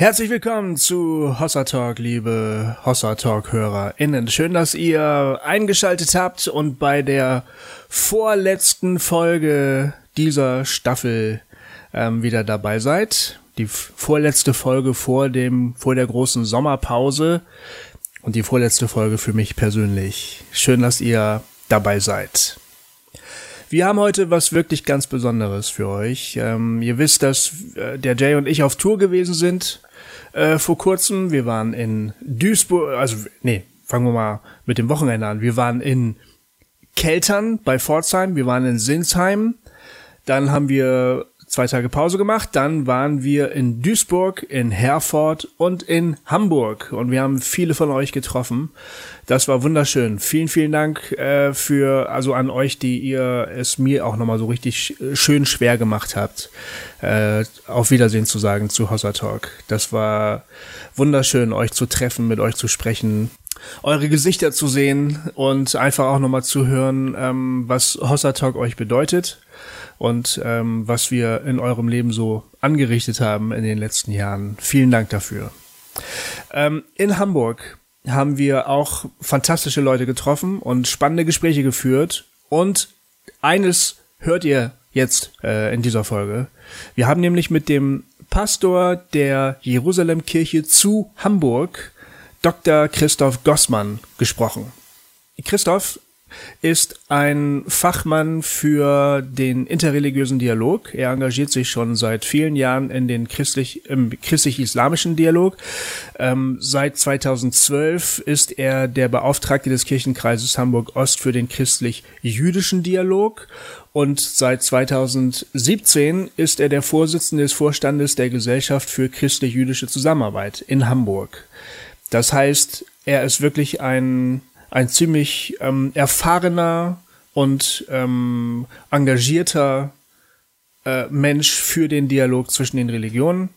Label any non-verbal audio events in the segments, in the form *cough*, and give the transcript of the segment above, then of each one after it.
Herzlich willkommen zu Hossa Talk, liebe Hossa Talk HörerInnen. Schön, dass ihr eingeschaltet habt und bei der vorletzten Folge dieser Staffel ähm, wieder dabei seid. Die vorletzte Folge vor dem, vor der großen Sommerpause und die vorletzte Folge für mich persönlich. Schön, dass ihr dabei seid. Wir haben heute was wirklich ganz Besonderes für euch. Ähm, ihr wisst, dass äh, der Jay und ich auf Tour gewesen sind äh, vor kurzem. Wir waren in Duisburg, also nee, fangen wir mal mit dem Wochenende an. Wir waren in Keltern bei Pforzheim, wir waren in Sinsheim, dann haben wir zwei Tage Pause gemacht, dann waren wir in Duisburg, in Herford und in Hamburg und wir haben viele von euch getroffen. Das war wunderschön. Vielen, vielen Dank äh, für, also an euch, die ihr es mir auch nochmal so richtig schön schwer gemacht habt, äh, auf Wiedersehen zu sagen zu Hossa Talk. Das war wunderschön, euch zu treffen, mit euch zu sprechen, eure Gesichter zu sehen und einfach auch nochmal zu hören, ähm, was Hossa Talk euch bedeutet und ähm, was wir in eurem Leben so angerichtet haben in den letzten Jahren. Vielen Dank dafür. Ähm, in Hamburg haben wir auch fantastische Leute getroffen und spannende Gespräche geführt. Und eines hört ihr jetzt äh, in dieser Folge. Wir haben nämlich mit dem Pastor der Jerusalemkirche zu Hamburg, Dr. Christoph Gossmann, gesprochen. Christoph ist ein Fachmann für den interreligiösen Dialog. Er engagiert sich schon seit vielen Jahren in den christlich, im christlich-islamischen Dialog. Ähm, seit 2012 ist er der Beauftragte des Kirchenkreises Hamburg-Ost für den christlich-jüdischen Dialog und seit 2017 ist er der Vorsitzende des Vorstandes der Gesellschaft für christlich-jüdische Zusammenarbeit in Hamburg. Das heißt, er ist wirklich ein ein ziemlich ähm, erfahrener und ähm, engagierter äh, Mensch für den Dialog zwischen den Religionen.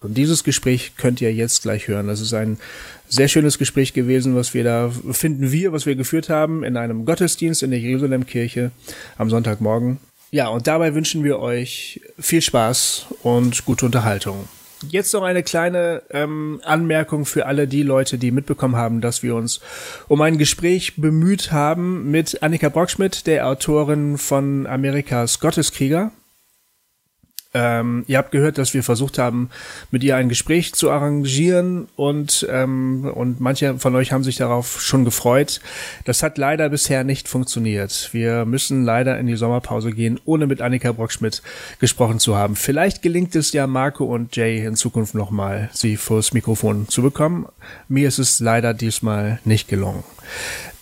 Und dieses Gespräch könnt ihr jetzt gleich hören. Das ist ein sehr schönes Gespräch gewesen, was wir da finden wir, was wir geführt haben in einem Gottesdienst in der Jerusalemkirche am Sonntagmorgen. Ja, und dabei wünschen wir euch viel Spaß und gute Unterhaltung. Jetzt noch eine kleine ähm, Anmerkung für alle die Leute, die mitbekommen haben, dass wir uns um ein Gespräch bemüht haben mit Annika Brockschmidt, der Autorin von Amerikas Gotteskrieger. Ähm, ihr habt gehört, dass wir versucht haben, mit ihr ein Gespräch zu arrangieren und, ähm, und manche von euch haben sich darauf schon gefreut. Das hat leider bisher nicht funktioniert. Wir müssen leider in die Sommerpause gehen, ohne mit Annika Brockschmidt gesprochen zu haben. Vielleicht gelingt es ja Marco und Jay in Zukunft nochmal, sie vors Mikrofon zu bekommen. Mir ist es leider diesmal nicht gelungen.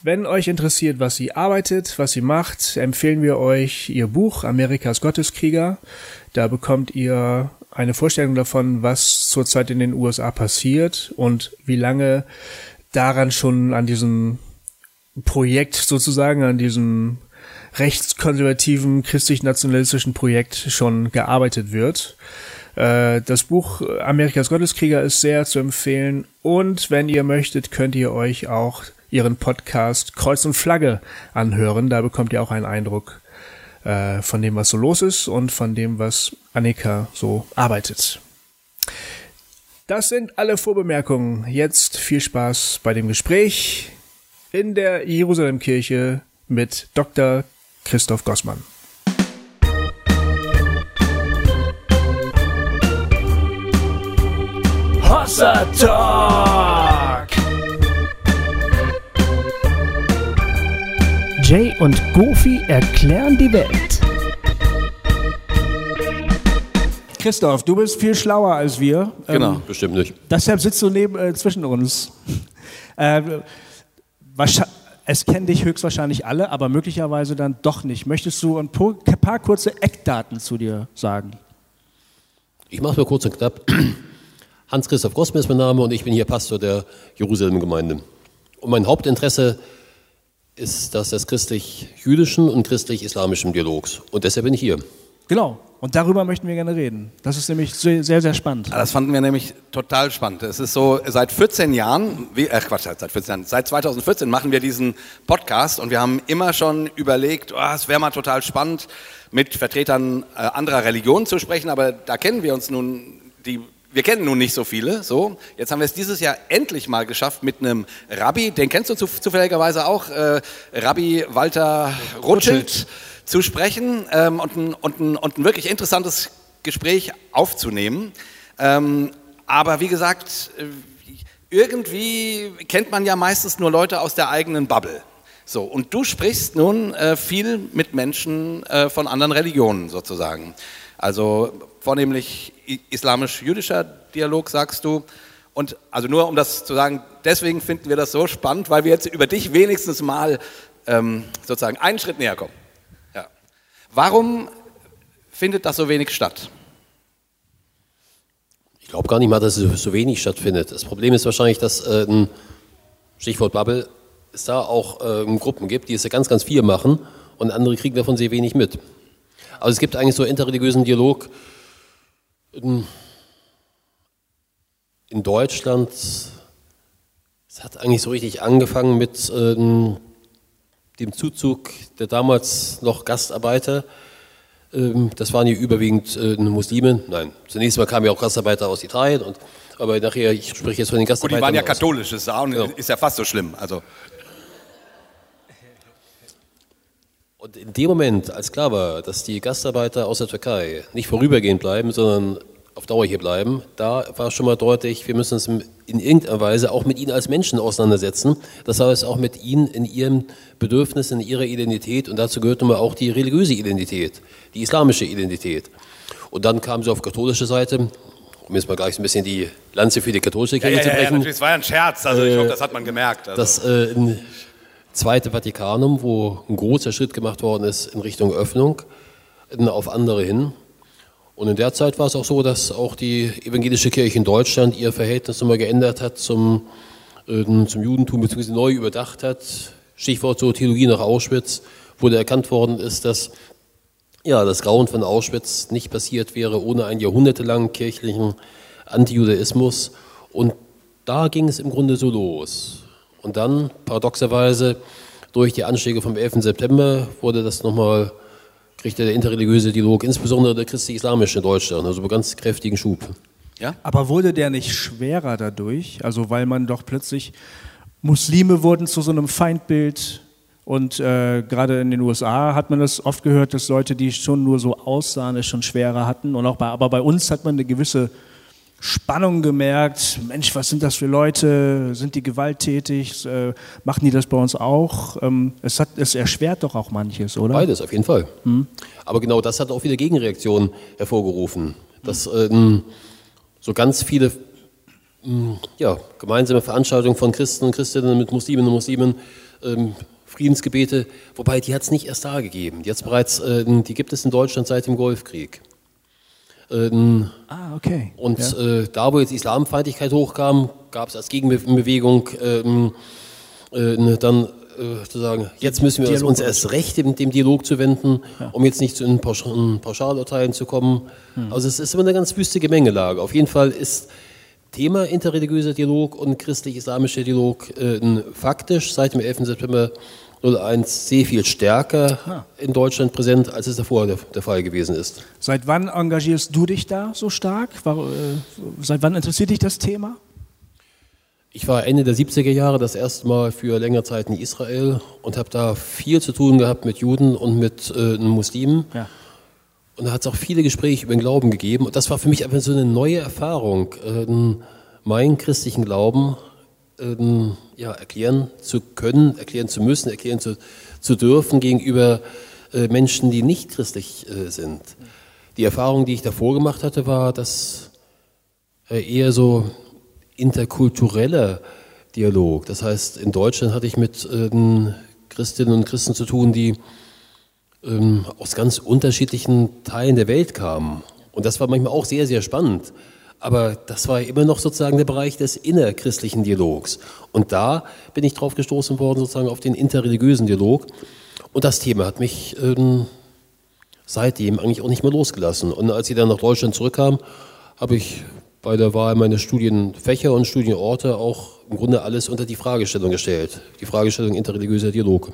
Wenn euch interessiert, was sie arbeitet, was sie macht, empfehlen wir euch ihr Buch Amerikas Gotteskrieger. Da bekommt ihr eine Vorstellung davon, was zurzeit in den USA passiert und wie lange daran schon an diesem Projekt sozusagen, an diesem rechtskonservativen, christlich-nationalistischen Projekt schon gearbeitet wird. Äh, das Buch Amerikas Gotteskrieger ist sehr zu empfehlen und wenn ihr möchtet, könnt ihr euch auch ihren Podcast Kreuz und Flagge anhören. Da bekommt ihr auch einen Eindruck äh, von dem, was so los ist und von dem, was Annika so arbeitet. Das sind alle Vorbemerkungen. Jetzt viel Spaß bei dem Gespräch in der Jerusalemkirche mit Dr. Christoph Gossmann. Hossa Talk! Jay und Goofy erklären die Welt. Christoph, du bist viel schlauer als wir. Genau, ähm, bestimmt nicht. Deshalb sitzt du neben, äh, zwischen uns. äh, es kennen dich höchstwahrscheinlich alle, aber möglicherweise dann doch nicht. Möchtest du ein paar kurze Eckdaten zu dir sagen? Ich mache nur kurz und knapp. *clears throat* Hans-Christoph Grossmann ist mein Name und ich bin hier Pastor der Jerusalem-Gemeinde. Und mein Hauptinteresse ist, ist das des christlich-jüdischen und christlich-islamischen Dialogs. Und deshalb bin ich hier. Genau. Und darüber möchten wir gerne reden. Das ist nämlich sehr, sehr spannend. Das fanden wir nämlich total spannend. Es ist so, seit 14 Jahren, wie, äh Quatsch, seit 14 Jahren, seit 2014 machen wir diesen Podcast und wir haben immer schon überlegt, oh, es wäre mal total spannend, mit Vertretern äh, anderer Religionen zu sprechen, aber da kennen wir uns nun die wir kennen nun nicht so viele. So, jetzt haben wir es dieses Jahr endlich mal geschafft mit einem Rabbi, den kennst du zufälligerweise auch, äh, Rabbi Walter Rothschild, zu sprechen ähm, und, ein, und, ein, und ein wirklich interessantes Gespräch aufzunehmen. Ähm, aber wie gesagt, äh, irgendwie kennt man ja meistens nur Leute aus der eigenen Bubble. So, und du sprichst nun äh, viel mit Menschen äh, von anderen Religionen sozusagen. Also vornehmlich islamisch-jüdischer Dialog, sagst du. Und also nur um das zu sagen, deswegen finden wir das so spannend, weil wir jetzt über dich wenigstens mal ähm, sozusagen einen Schritt näher kommen. Ja. Warum findet das so wenig statt? Ich glaube gar nicht mal, dass es so wenig stattfindet. Das Problem ist wahrscheinlich, dass äh, Stichwort Bubble es da auch äh, Gruppen gibt, die es ja ganz, ganz viel machen und andere kriegen davon sehr wenig mit. Also es gibt eigentlich so interreligiösen Dialog in, in Deutschland. Es hat eigentlich so richtig angefangen mit äh, dem Zuzug der damals noch Gastarbeiter. Ähm, das waren hier überwiegend äh, Muslime. Nein, zunächst mal kamen ja auch Gastarbeiter aus Italien. Und, aber nachher, ich spreche jetzt von den Gastarbeitern. Gut, die waren ja katholisch, ist, auch, ja. ist ja fast so schlimm. Also. Und in dem Moment, als klar war, dass die Gastarbeiter aus der Türkei nicht vorübergehend bleiben, sondern auf Dauer hier bleiben, da war schon mal deutlich, wir müssen uns in irgendeiner Weise auch mit ihnen als Menschen auseinandersetzen. Das heißt auch mit ihnen in ihren Bedürfnissen, in ihrer Identität und dazu gehört nun mal auch die religiöse Identität, die islamische Identität. Und dann kamen sie auf katholische Seite, um jetzt mal gleich ein bisschen die Lanze für die katholische Kirche ja, ja, zu brechen. Ja, natürlich, es war ja ein Scherz, also ich hoffe, das hat man gemerkt. Also. Das, äh, Zweite Vatikanum, wo ein großer Schritt gemacht worden ist in Richtung Öffnung auf andere hin. Und in der Zeit war es auch so, dass auch die evangelische Kirche in Deutschland ihr Verhältnis nochmal geändert hat zum, äh, zum Judentum, beziehungsweise neu überdacht hat. Stichwort so Theologie nach Auschwitz, wo da erkannt worden ist, dass ja, das Grauen von Auschwitz nicht passiert wäre ohne einen jahrhundertelangen kirchlichen Antijudaismus. Und da ging es im Grunde so los. Und dann, paradoxerweise, durch die Anschläge vom 11. September wurde das nochmal, kriegte der interreligiöse Dialog, insbesondere der christlich-islamische in Deutschland, also einen ganz kräftigen Schub. Ja? Aber wurde der nicht schwerer dadurch? Also weil man doch plötzlich, Muslime wurden zu so einem Feindbild und äh, gerade in den USA hat man das oft gehört, dass Leute, die schon nur so aussahen, es schon schwerer hatten. Und auch bei, aber bei uns hat man eine gewisse Spannung gemerkt, Mensch, was sind das für Leute, sind die gewalttätig, äh, machen die das bei uns auch? Ähm, es, hat, es erschwert doch auch manches, oder? Beides, auf jeden Fall. Hm. Aber genau das hat auch wieder Gegenreaktionen hervorgerufen, dass ähm, so ganz viele ähm, ja, gemeinsame Veranstaltungen von Christen und Christinnen mit Musliminnen und Muslimen, ähm, Friedensgebete, wobei die hat es nicht erst da gegeben, die, bereits, äh, die gibt es in Deutschland seit dem Golfkrieg. Ähm, ah, okay. Und ja. äh, da, wo jetzt Islamfeindlichkeit hochkam, gab es als Gegenbewegung ähm, äh, dann äh, zu sagen, jetzt müssen wir Dialog uns erst recht dem, dem Dialog zu wenden, ja. um jetzt nicht zu in Pauschal Pauschalurteilen zu kommen. Hm. Also es ist immer eine ganz wüste Gemengelage. Auf jeden Fall ist Thema interreligiöser Dialog und christlich-islamischer Dialog äh, faktisch seit dem 11. September 01 sehr viel stärker Aha. in Deutschland präsent, als es davor der, der, Fall gewesen ist. Seit wann engagierst du dich da so stark? War, äh, seit wann interessiert dich das Thema? Ich war Ende der 70er Jahre das erste Mal für längere Zeit in Israel und habe da viel zu tun gehabt mit Juden und mit äh, Muslimen. Ja. Und da hat es auch viele Gespräche über den Glauben gegeben. Und das war für mich einfach so eine neue Erfahrung, äh, meinen christlichen Glauben ähm, ja, erklären zu können, erklären zu müssen, erklären zu, zu dürfen gegenüber äh, Menschen, die nicht christlich äh, sind. Die Erfahrung, die ich davor gemacht hatte, war, dass äh, eher so interkultureller Dialog. Das heißt, in Deutschland hatte ich mit ähm, Christinnen und Christen zu tun, die ähm, aus ganz unterschiedlichen Teilen der Welt kamen. Und das war manchmal auch sehr, sehr spannend. Aber das war immer noch sozusagen der Bereich des innerchristlichen Dialogs. Und da bin ich drauf gestoßen worden, sozusagen auf den interreligiösen Dialog. Und das Thema hat mich ähm, seitdem eigentlich auch nicht mehr losgelassen. Und als ich dann nach Deutschland zurückkam, habe ich bei der Wahl meiner Studienfächer und Studienorte auch im Grunde alles unter die Fragestellung gestellt. Die Fragestellung interreligiöser Dialog.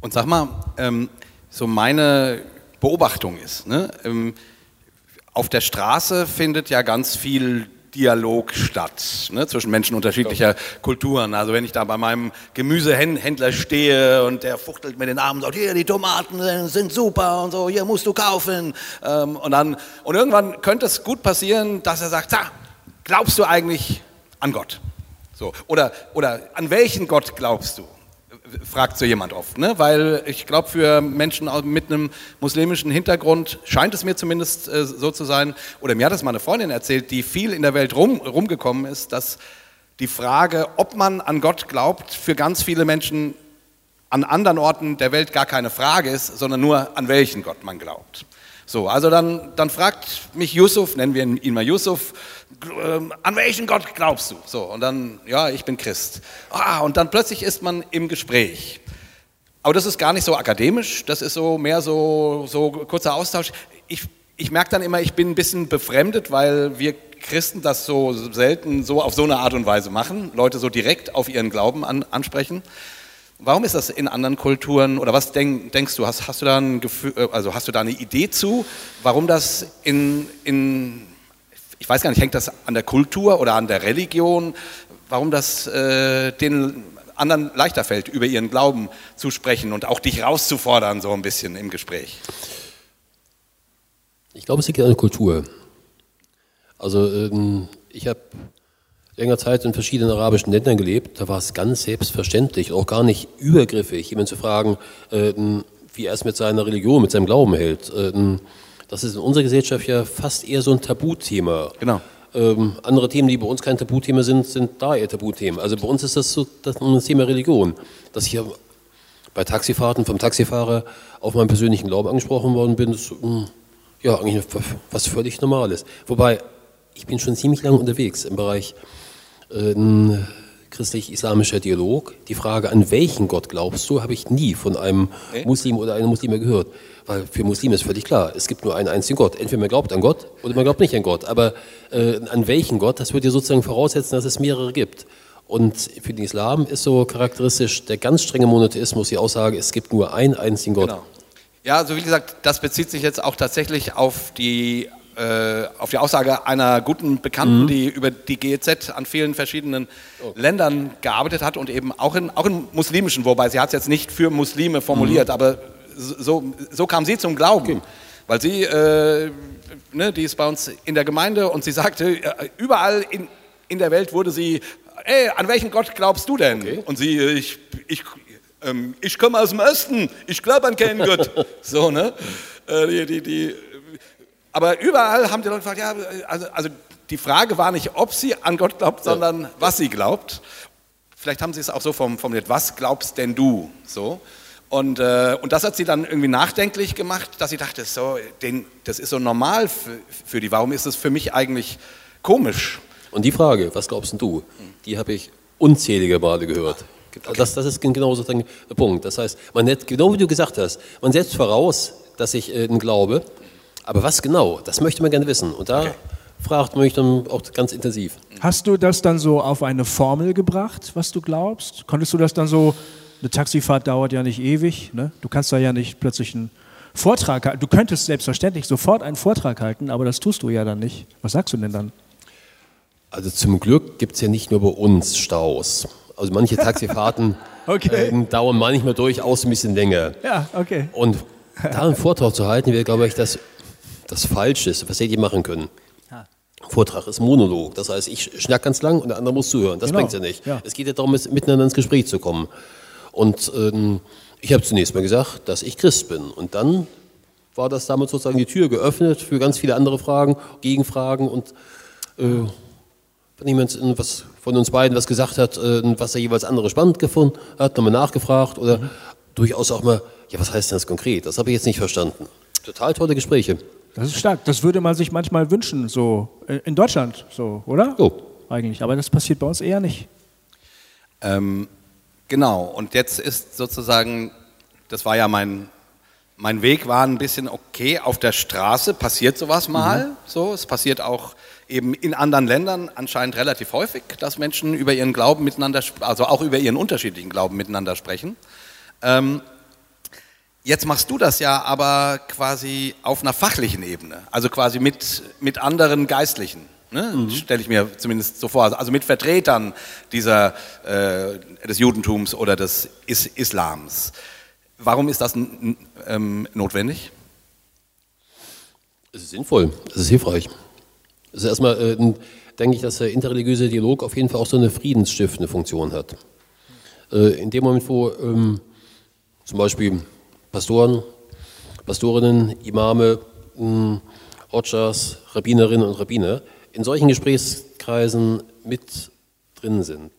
Und sag mal, ähm, so meine Beobachtung ist, ne, ähm, auf der Straße findet ja ganz viel Dialog statt ne, zwischen Menschen unterschiedlicher Kulturen. Also wenn ich da bei meinem Gemüsehändler stehe und der fuchtelt mit den Armen und sagt, hier die Tomaten sind super und so, hier musst du kaufen. Ähm, und, dann, und irgendwann könnte es gut passieren, dass er sagt, glaubst du eigentlich an Gott? So, oder, oder an welchen Gott glaubst du? Fragt so jemand oft, ne? weil ich glaube, für Menschen mit einem muslimischen Hintergrund scheint es mir zumindest äh, so zu sein, oder mir hat es meine Freundin erzählt, die viel in der Welt rum, rumgekommen ist, dass die Frage, ob man an Gott glaubt, für ganz viele Menschen an anderen Orten der Welt gar keine Frage ist, sondern nur an welchen Gott man glaubt. So, also dann, dann fragt mich Yusuf, nennen wir ihn mal Yusuf, an welchen Gott glaubst du? So, und dann, ja, ich bin Christ. Ah, und dann plötzlich ist man im Gespräch. Aber das ist gar nicht so akademisch, das ist so mehr so, so kurzer Austausch. Ich, ich merke dann immer, ich bin ein bisschen befremdet, weil wir Christen das so selten so auf so eine Art und Weise machen, Leute so direkt auf ihren Glauben an, ansprechen. Warum ist das in anderen Kulturen oder was denk, denkst du? Hast, hast, du da ein Gefühl, äh, also hast du da eine Idee zu, warum das in, in, ich weiß gar nicht, hängt das an der Kultur oder an der Religion, warum das äh, den anderen leichter fällt, über ihren Glauben zu sprechen und auch dich rauszufordern, so ein bisschen im Gespräch? Ich glaube, es liegt an der Kultur. Also ähm, ich habe länger Zeit in verschiedenen arabischen Ländern gelebt, da war es ganz selbstverständlich, auch gar nicht übergriffig, jemanden zu fragen, äh, wie er es mit seiner Religion, mit seinem Glauben hält. Äh, das ist in unserer Gesellschaft ja fast eher so ein Tabuthema. Genau. Ähm, andere Themen, die bei uns kein Tabuthema sind, sind da eher Tabuthemen. Also bei uns ist das so das, das Thema Religion, dass ich ja bei Taxifahrten vom Taxifahrer auf meinen persönlichen Glauben angesprochen worden bin, das, hm, ja, eigentlich was völlig Normales. Wobei, ich bin schon ziemlich lange unterwegs im Bereich ein christlich-islamischer Dialog. Die Frage, an welchen Gott glaubst du, habe ich nie von einem Muslim oder einer Muslime gehört. Weil für Muslime ist völlig klar, es gibt nur einen einzigen Gott. Entweder man glaubt an Gott oder man glaubt nicht an Gott. Aber äh, an welchen Gott, das würde ja sozusagen voraussetzen, dass es mehrere gibt. Und für den Islam ist so charakteristisch der ganz strenge Monotheismus die Aussage, es gibt nur einen einzigen Gott. Genau. Ja, also wie gesagt, das bezieht sich jetzt auch tatsächlich auf die äh, auf die Aussage einer guten Bekannten, mhm. die über die GEZ an vielen verschiedenen oh. Ländern gearbeitet hat und eben auch in, auch in muslimischen, wobei sie hat es jetzt nicht für Muslime formuliert, mhm. aber so, so kam sie zum Glauben. Okay. Weil sie, äh, ne, die ist bei uns in der Gemeinde und sie sagte, äh, überall in, in der Welt wurde sie, ey, an welchen Gott glaubst du denn? Okay. Und sie, äh, ich, ich, ähm, ich komme aus dem Osten, ich glaube an keinen Gott. *laughs* So, ne? Äh, die, die, die aber überall haben die Leute gefragt, ja, also, also die Frage war nicht, ob sie an Gott glaubt, sondern was sie glaubt. Vielleicht haben sie es auch so formuliert, was glaubst denn du? So. Und, äh, und das hat sie dann irgendwie nachdenklich gemacht, dass sie dachte, so, den, das ist so normal für, für die. Warum ist es für mich eigentlich komisch? Und die Frage, was glaubst du, die habe ich unzählige Male gehört. Okay. Das, das ist genau sozusagen der Punkt. Das heißt, man hat, genau wie du gesagt hast, man setzt voraus, dass ich äh, glaube, aber was genau, das möchte man gerne wissen. Und da okay. fragt man mich dann auch ganz intensiv. Hast du das dann so auf eine Formel gebracht, was du glaubst? Konntest du das dann so, eine Taxifahrt dauert ja nicht ewig, ne? du kannst da ja nicht plötzlich einen Vortrag halten. Du könntest selbstverständlich sofort einen Vortrag halten, aber das tust du ja dann nicht. Was sagst du denn dann? Also zum Glück gibt es ja nicht nur bei uns Staus. Also manche *laughs* Taxifahrten okay. äh, dauern manchmal durchaus ein bisschen länger. Ja, okay. Und da einen Vortrag zu halten, wäre, glaube ich, das das Falscheste, was hätte ich machen können. Vortrag ist Monolog. Das heißt, ich schnack ganz lang und der andere muss zuhören. Das genau. bringt ja nicht. Ja. Es geht ja darum, miteinander ins Gespräch zu kommen. Und ähm, ich habe zunächst mal gesagt, dass ich Christ bin. Und dann war das damit sozusagen die Tür geöffnet für ganz viele andere Fragen, Gegenfragen und äh, wenn jemand was von uns beiden was gesagt hat, äh, was er jeweils andere spannend gefunden hat, nochmal nachgefragt oder mhm. durchaus auch mal, ja, was heißt denn das konkret? Das habe ich jetzt nicht verstanden. Total tolle Gespräche. Das ist stark. Das würde man sich manchmal wünschen, so in Deutschland, so, oder? Oh. Eigentlich. Aber das passiert bei uns eher nicht. Ähm, genau. Und jetzt ist sozusagen, das war ja mein, mein Weg war ein bisschen okay. Auf der Straße passiert sowas mal. Mhm. So, es passiert auch eben in anderen Ländern anscheinend relativ häufig, dass Menschen über ihren Glauben miteinander, also auch über ihren unterschiedlichen Glauben miteinander sprechen. Ähm, Jetzt machst du das ja aber quasi auf einer fachlichen Ebene, also quasi mit, mit anderen Geistlichen. Ne? Mhm. Stelle ich mir zumindest so vor. Also mit Vertretern dieser, äh, des Judentums oder des Is Islams. Warum ist das ähm, notwendig? Es ist sinnvoll, es ist hilfreich. Es ist erstmal, äh, denke ich, dass der interreligiöse Dialog auf jeden Fall auch so eine friedensstiftende Funktion hat. Äh, in dem Moment, wo ähm, zum Beispiel Pastoren, Pastorinnen, Imame, Odschas, Rabbinerinnen und Rabbiner in solchen Gesprächskreisen mit drin sind,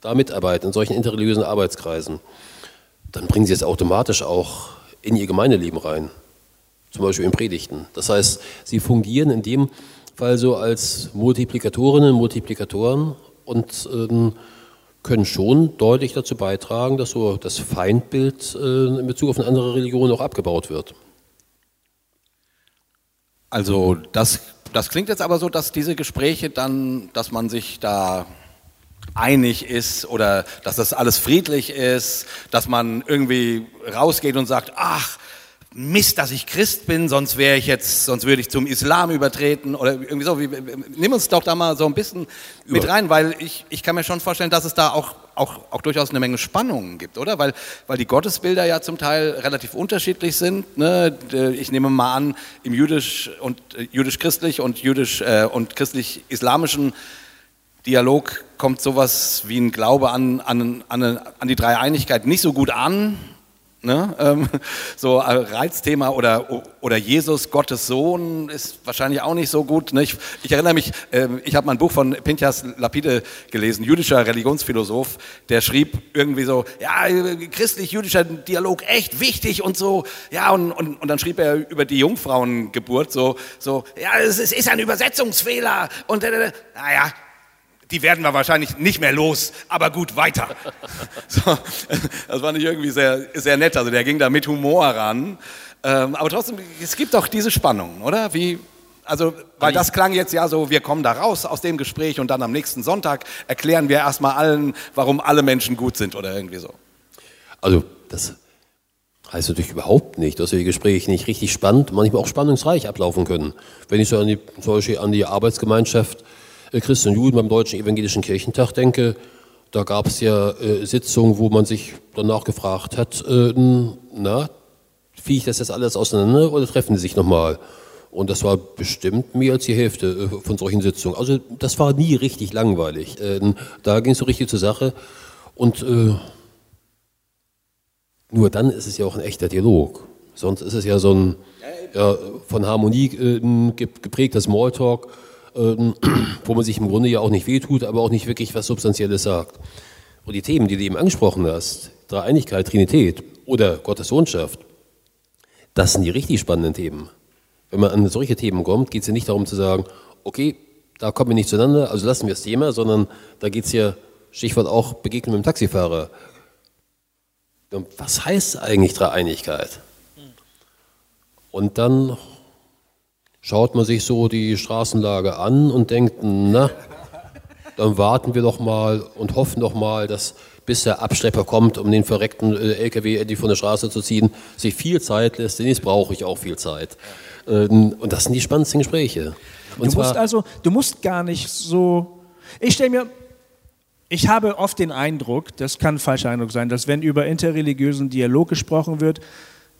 da mitarbeiten, in solchen interreligiösen Arbeitskreisen, dann bringen sie es automatisch auch in ihr Gemeindeleben rein, zum Beispiel in Predigten. Das heißt, sie fungieren in dem Fall so als Multiplikatorinnen, Multiplikatoren und ähm, können schon deutlich dazu beitragen, dass so das Feindbild äh, in Bezug auf eine andere Religion auch abgebaut wird. Also das, das klingt jetzt aber so, dass diese Gespräche dann, dass man sich da einig ist oder dass das alles friedlich ist, dass man irgendwie rausgeht und sagt, ach, Mist, dass ich Christ bin, sonst wäre ich jetzt, sonst würde ich zum Islam übertreten oder irgendwie so. Nimm uns doch da mal so ein bisschen mit rein, weil ich, ich kann mir schon vorstellen, dass es da auch, auch, auch durchaus eine Menge Spannungen gibt, oder? Weil, weil die Gottesbilder ja zum Teil relativ unterschiedlich sind. Ne? Ich nehme mal an, im jüdisch und äh, jüdisch-christlich und jüdisch äh, und christlich-islamischen Dialog kommt sowas wie ein Glaube an, an, an, an die Dreieinigkeit nicht so gut an Ne? Ähm, *laughs* so äh, Reizthema oder, oder Jesus, Gottes Sohn, ist wahrscheinlich auch nicht so gut. Ne? Ich, ich, erinnere mich, äh, ich habe mal ein Buch von Pinchas Lapide gelesen, jüdischer Religionsphilosoph, der schrieb irgendwie so, ja, christlich-jüdischer Dialog echt wichtig und so. Ja, und, und, und dann schrieb er über die Jungfrauengeburt so, so ja, es ist, ist ein Übersetzungsfehler. Und äh, naja, die werden wir wahrscheinlich nicht mehr los, aber gut, weiter. *laughs* So, das fand ich irgendwie sehr, sehr nett. Also der ging da mit Humor ran. Ähm, aber trotzdem, es gibt doch diese Spannung, oder? Wie, also, weil das klang jetzt ja so, wir kommen da raus aus dem Gespräch und dann am nächsten Sonntag erklären wir erstmal allen, warum alle Menschen gut sind oder irgendwie so. Also, das heißt natürlich überhaupt nicht, dass die Gespräche nicht richtig spannend, manchmal auch spannungsreich ablaufen können. Wenn ich so an die, zum Beispiel an die Arbeitsgemeinschaft äh, Christen und Juden beim Deutschen Evangelischen Kirchentag denke, da gab es ja äh, Sitzungen, wo man sich danach gefragt hat, äh, na, fiel ich das jetzt alles auseinander oder treffen die sich nochmal? Und das war bestimmt mehr als die Hälfte äh, von solchen Sitzungen. Also das war nie richtig langweilig. Äh, da ging es so richtig zur Sache. Und äh, nur dann ist es ja auch ein echter Dialog. Sonst ist es ja so ein ja, von Harmonie geprägter Smalltalk *clears throat* wo man sich im Grunde ja auch nicht wehtut, aber auch nicht wirklich was Substanzielles sagt. Und die Themen, die du eben angesprochen hast, Dreieinigkeit, Trinität oder Gottes Sohnschaft, das sind die richtig spannenden Themen. Wenn man an solche Themen kommt, geht es ja nicht darum zu sagen, okay, da kommen wir nicht zueinander, also lassen wir das Thema, sondern da geht es ja, Stichwort auch Begegnung mit dem Taxifahrer. Was heißt eigentlich Dreieinigkeit? Und dann schaut man sich so die Straßenlage an und denkt, na, dann warten wir doch mal und hoffen doch mal, dass bis der Abschlepper kommt, um den verreckten äh, LKW endlich von der Straße zu ziehen, sich viel Zeit lässt, denn jetzt brauche ich auch viel Zeit. Ähm, und das sind die spannendsten Gespräche. Und du musst also, du musst gar nicht so, ich stelle mir, ich habe oft den Eindruck, das kann ein falscher Eindruck sein, dass wenn über interreligiösen Dialog gesprochen wird,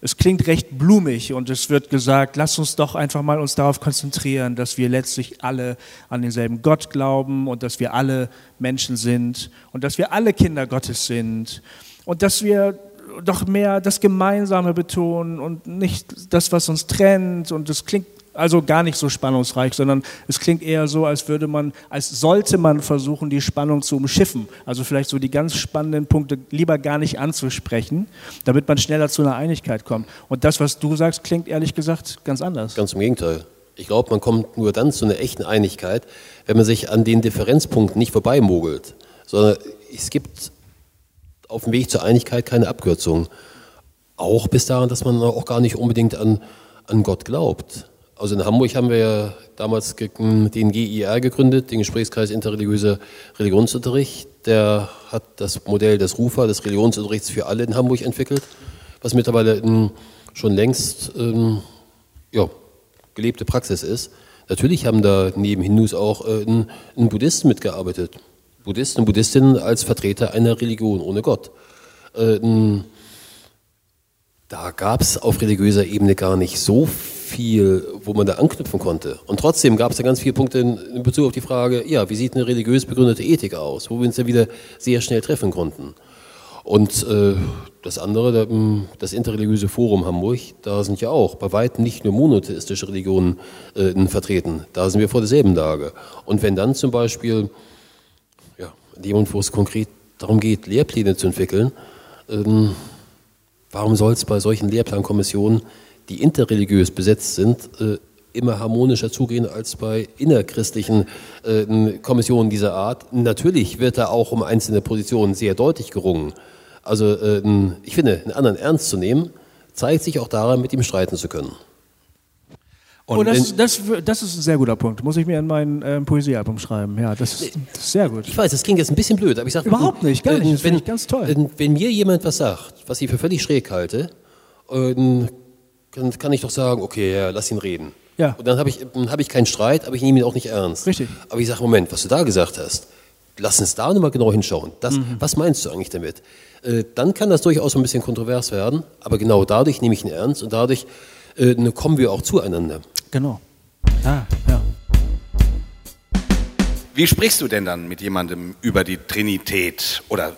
es klingt recht blumig und es wird gesagt, lass uns doch einfach mal uns darauf konzentrieren, dass wir letztlich alle an denselben Gott glauben und dass wir alle Menschen sind und dass wir alle Kinder Gottes sind und dass wir doch mehr das Gemeinsame betonen und nicht das, was uns trennt. Und es klingt also gar nicht so spannungsreich, sondern es klingt eher so, als würde man, als sollte man versuchen, die Spannung zu umschiffen. Also vielleicht so die ganz spannenden Punkte lieber gar nicht anzusprechen, damit man schneller zu einer Einigkeit kommt. Und das, was du sagst, klingt ehrlich gesagt ganz anders. Ganz im Gegenteil. Ich glaube, man kommt nur dann zu einer echten Einigkeit, wenn man sich an den Differenzpunkten nicht vorbeimogelt, sondern es gibt auf dem Weg zur Einigkeit keine Abkürzung. Auch bis dahin, dass man auch gar nicht unbedingt an, an Gott glaubt. Also in Hamburg haben wir ja damals den GIR gegründet, den Gesprächskreis interreligiöser Religionsunterricht. Der hat das Modell des RUFA, des Religionsunterrichts für alle in Hamburg entwickelt, was mittlerweile schon längst ähm, ja, gelebte Praxis ist. Natürlich haben da neben Hindus auch äh, ein, ein Buddhisten mitgearbeitet. Buddhisten und Buddhistinnen als Vertreter einer Religion ohne Gott. Äh, da gab es auf religiöser Ebene gar nicht so viel, wo man da anknüpfen konnte. Und trotzdem gab es da ganz viele Punkte in, in, Bezug auf die Frage, ja, wie sieht eine religiös begründete Ethik aus, wo wir uns ja wieder sehr schnell treffen konnten. Und äh, das andere, das interreligiöse Forum Hamburg, da sind ja auch bei weitem nicht nur monotheistische Religionen äh, vertreten. Da sind wir vor derselben Lage. Und wenn dann zum Beispiel, ja, Moment, wo es konkret darum geht, Lehrpläne zu entwickeln, ähm, warum soll es bei solchen Lehrplankommissionen, die interreligiös besetzt sind, äh, immer harmonischer zugehen als bei innerchristlichen äh, Kommissionen dieser Art? Natürlich wird da auch um einzelne Positionen sehr deutlich gerungen. Also äh, ich finde, einen anderen ernst zu nehmen, zeigt sich auch daran, mit ihm streiten zu können. Und oh, das, das, das, ist ein sehr guter Punkt. Muss ich mir in mein äh, Poesiealbum schreiben. Ja, das ist, das ist, sehr gut. Ich weiß, das klingt jetzt ein bisschen blöd, aber ich sage überhaupt nicht, gar nicht. Das finde ich ganz toll. Wenn, wenn, mir jemand was sagt, was ich für völlig schräg halte, dann kann ich doch sagen, okay, ja, lass ihn reden. Ja. Und dann habe ich, hab ich keinen Streit, aber ich nehme ihn auch nicht ernst. Richtig. Aber ich sage, Moment, was du da gesagt hast, lass uns da nochmal genau hinschauen. Das, mhm. Was meinst du eigentlich damit? Äh, dann kann das durchaus ein bisschen kontrovers werden, aber genau dadurch nehme ich ihn ernst und dadurch äh, ne, kommen wir auch zueinander. Genau. Ah, ja. Wie sprichst du denn dann mit jemandem über die Trinität oder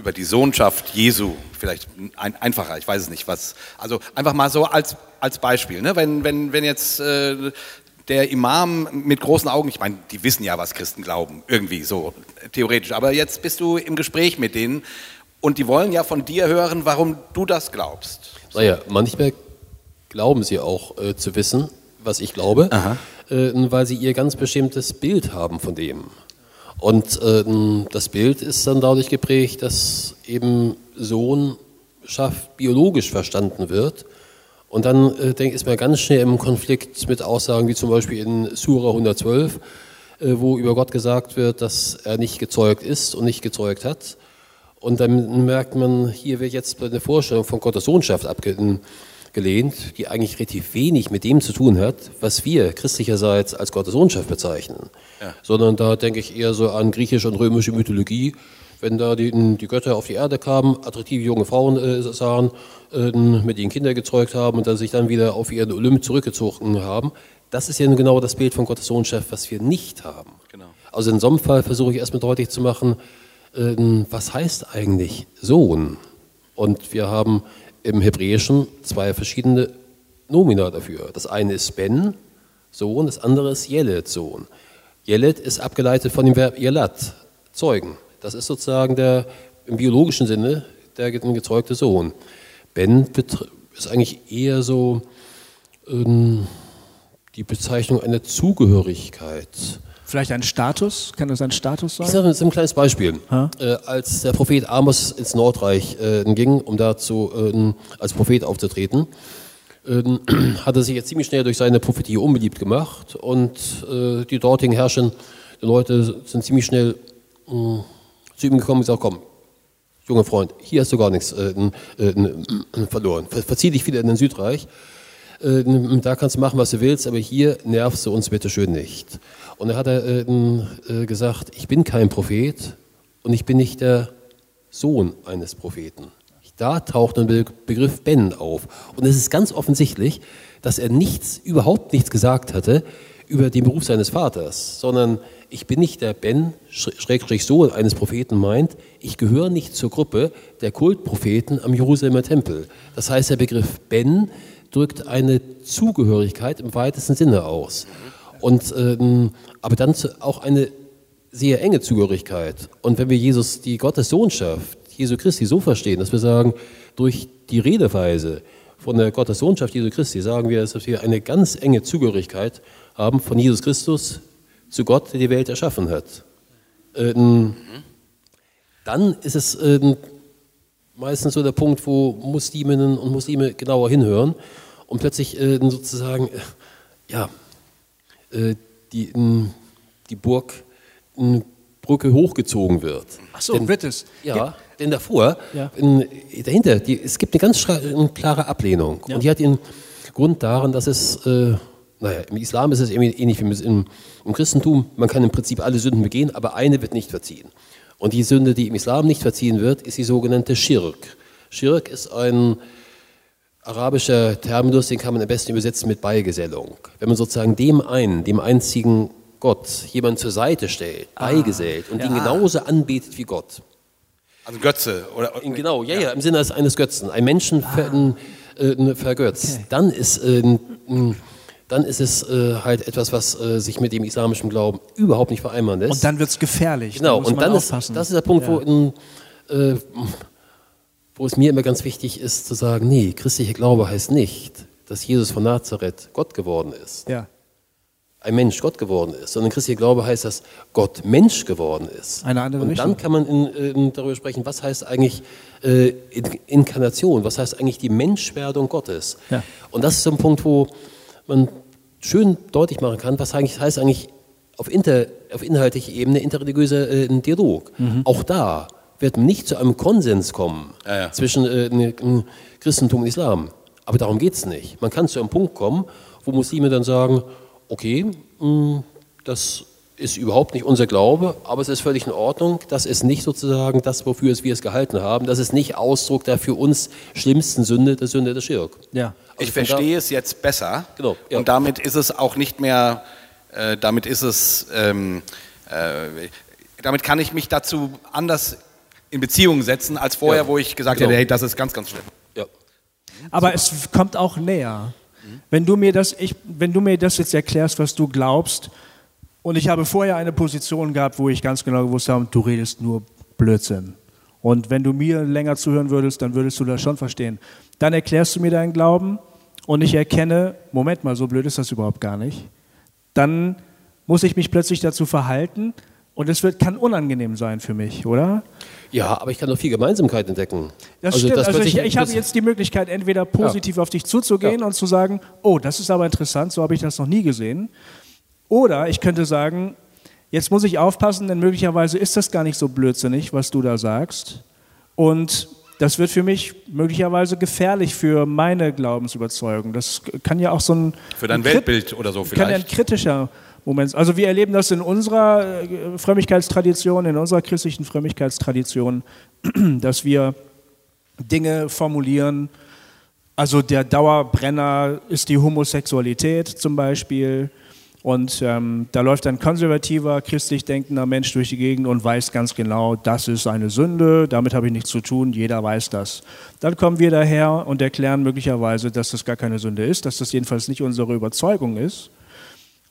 über die Sohnschaft Jesu? Vielleicht ein, einfacher, ich weiß es nicht. Was, also einfach mal so als, als Beispiel. Ne? Wenn, wenn, wenn jetzt äh, der Imam mit großen Augen, ich meine, die wissen ja, was Christen glauben, irgendwie so theoretisch, aber jetzt bist du im Gespräch mit denen und die wollen ja von dir hören, warum du das glaubst. Naja, manchmal glauben sie auch äh, zu wissen, was ich glaube, äh, weil sie ihr ganz bestimmtes Bild haben von dem. Und äh, das Bild ist dann dadurch geprägt, dass eben Sohnschaft biologisch verstanden wird. Und dann äh, denk, ist man ganz schnell im Konflikt mit Aussagen wie zum Beispiel in Sura 112, äh, wo über Gott gesagt wird, dass er nicht gezeugt ist und nicht gezeugt hat. Und dann merkt man, hier wird jetzt eine Vorstellung von Gottes Sohnschaft abgelehnt, die eigentlich relativ wenig mit dem zu tun hat, was wir christlicherseits als Gottes Sohnschaft bezeichnen. Ja. Sondern da denke ich eher so an griechische und römische Mythologie, wenn da die, die Götter auf die Erde kamen, attraktive junge Frauen äh, sahen, äh, mit ihnen Kinder gezeugt haben und dann sich dann wieder auf ihren Olymp zurückgezogen haben. Das ist ja genau das Bild von Gottes Sohnschaft, was wir nicht haben. Genau. Also in so einem Fall versuche ich erstmal deutlich zu machen, ähm, was heißt eigentlich Sohn? Und wir haben im Hebräischen zwei verschiedene Nomina dafür. Das eine ist Ben, Sohn, das andere ist Yelet, Sohn. Yelet ist abgeleitet von dem Verb Yelat, Zeugen. Das ist sozusagen der im biologischen Sinne der gezeugte Sohn. Ben ist eigentlich eher so ähm, die Bezeichnung einer Zugehörigkeit. Vielleicht ein Status? Kann das ein Status sein? Ich sage jetzt ein kleines Beispiel. Äh, als der Prophet Amos ins Nordreich äh, ging, um dazu äh, als Prophet aufzutreten, ähm, *clears throat* hat er sich jetzt ziemlich schnell durch seine Prophetie unbeliebt gemacht und äh, die dortigen herrschenden Leute sind ziemlich schnell äh, zu ihm gekommen und gesagt, komm, junger Freund, hier hast du gar nichts äh, verloren. Verzieh dich wieder in den Südreich. Da kannst du machen, was du willst, aber hier nervst du uns bitte schön nicht. Und da hat er äh, äh, gesagt, ich bin kein Prophet und ich bin nicht der Sohn eines Propheten. Da taucht ein Begriff Ben auf. Und es ist ganz offensichtlich, dass er nichts, überhaupt nichts gesagt hatte über den Beruf seines Vaters, sondern ich bin nicht der Ben, Schrägstrich Sohn eines Propheten meint, ich gehöre nicht zur Gruppe der Kultpropheten am Jerusalemer Tempel. Das heißt, der Begriff Ben drückt eine Zugehörigkeit im weitesten Sinne aus. Und, ähm, aber dann auch eine sehr enge Zugehörigkeit. Und wenn wir Jesus, die Gottessohnschaft, Jesu Christi so verstehen, dass wir sagen, durch die Redeweise von der Gottessohnschaft Jesu Christi sagen wir, dass wir eine ganz enge Zugehörigkeit haben von Jesus Christus zu Gott, der die Welt erschaffen hat. Ähm, dann ist es ähm, meistens so der Punkt, wo Musliminnen und Muslime genauer hinhören und plötzlich äh, sozusagen, äh, ja, äh, die, die Burg Brücke hochgezogen wird. Ach so, denn, wird es. Ja, Ja. denn davor, Ja. in, dahinter, die, es gibt eine ganz eine klare Ablehnung. Ja. Und die hat den Grund darin, dass es, äh, naja, im Islam ist es irgendwie ähnlich wie im, im Christentum. Man kann im Prinzip alle Sünden begehen, aber eine wird nicht verziehen. Und die Sünde, die im Islam nicht verziehen wird, ist die sogenannte Schirk. Schirk ist ein arabischer Terminus, den kann man am besten übersetzen mit Beigesellung. Wenn man sozusagen dem einen, dem einzigen Gott, jemand zur Seite stellt, beigesellt und ihn genauso anbetet wie Gott. Also Götze. Oder, In- Genau, ja, ja, im Sinne eines- eines Götzen. Ein Menschen ver, äh, vergötzt. Dann ist, äh, dann ist es äh, halt etwas, was äh, sich mit dem islamischen Glauben überhaupt nicht vereinbaren lässt. Und dann wird es gefährlich. Genau, da muss und man dann ist, aufpassen. das ist der Punkt, wo, in, äh, wo es mir immer ganz wichtig ist zu sagen, nee, christlicher Glaube heißt nicht, dass Jesus von Nazareth Gott geworden ist, Ja. ein Mensch Gott geworden ist, sondern christlicher Glaube heißt, dass Gott Mensch geworden ist. Eine andere Und dann kann man in, in, darüber sprechen, was heißt eigentlich äh, in, Inkarnation, was heißt eigentlich die Menschwerdung Gottes. Ja. Und das ist so ein Punkt, wo man schön deutlich machen kann, was eigentlich heißt eigentlich auf, inter, auf inhaltlicher Ebene interreligiöser äh, Dialog. Mhm. Auch da wird man nicht zu einem Konsens kommen Ja, ja. zwischen äh, ne- Christentum und Islam. Aber darum geht es nicht. Man kann zu einem Punkt kommen, wo Muslime dann sagen, okay, mh, das ist überhaupt nicht unser Glaube, aber es ist völlig in Ordnung. Das ist nicht sozusagen das, wofür es wir es gehalten haben. Das ist nicht Ausdruck der für uns schlimmsten Sünde, der Sünde des Schirk. Ja. Ich Also da- verstehe es jetzt besser. Genau, ja. Und damit ist es auch nicht mehr, äh, damit ist es, ähm, äh, damit kann ich mich dazu anders in Beziehung setzen als vorher, Ja, wo ich gesagt genau. hätte, hey, das ist ganz, ganz schlimm. Ja. Aber es kommt auch näher. Wenn du mir das, ich, wenn du mir das jetzt erklärst, was du glaubst, und ich habe vorher eine Position gehabt, wo ich ganz genau gewusst habe, du redest nur Blödsinn. Und wenn du mir länger zuhören würdest, dann würdest du das schon verstehen. Dann erklärst du mir deinen Glauben und ich erkenne, Moment mal, so blöd ist das überhaupt gar nicht. Dann muss ich mich plötzlich dazu verhalten und es wird, kann unangenehm sein für mich, oder? Ja, aber ich kann noch viel Gemeinsamkeit entdecken. Das stimmt. dass Also ich, ich habe jetzt die Möglichkeit, entweder positiv auf dich zuzugehen Ja. und zu sagen, oh, das ist aber interessant, so habe ich das noch nie gesehen. Oder ich könnte sagen, jetzt muss ich aufpassen, denn möglicherweise ist das gar nicht so blödsinnig, was du da sagst. Und das wird für mich möglicherweise gefährlich für meine Glaubensüberzeugung. Das kann ja auch so ein Für dein Weltbild oder so kann ja ein vielleicht. kritischer Moment. Also wir erleben das in unserer äh, Frömmigkeitstradition, in unserer christlichen Frömmigkeitstradition, *clears throat* dass wir Dinge formulieren. Also der Dauerbrenner ist die Homosexualität zum Beispiel. Und ähm, da läuft ein konservativer, christlich denkender Mensch durch die Gegend und weiß ganz genau, das ist eine Sünde, damit habe ich nichts zu tun, jeder weiß das. Dann kommen wir daher und erklären möglicherweise, dass das gar keine Sünde ist, dass das jedenfalls nicht unsere Überzeugung ist.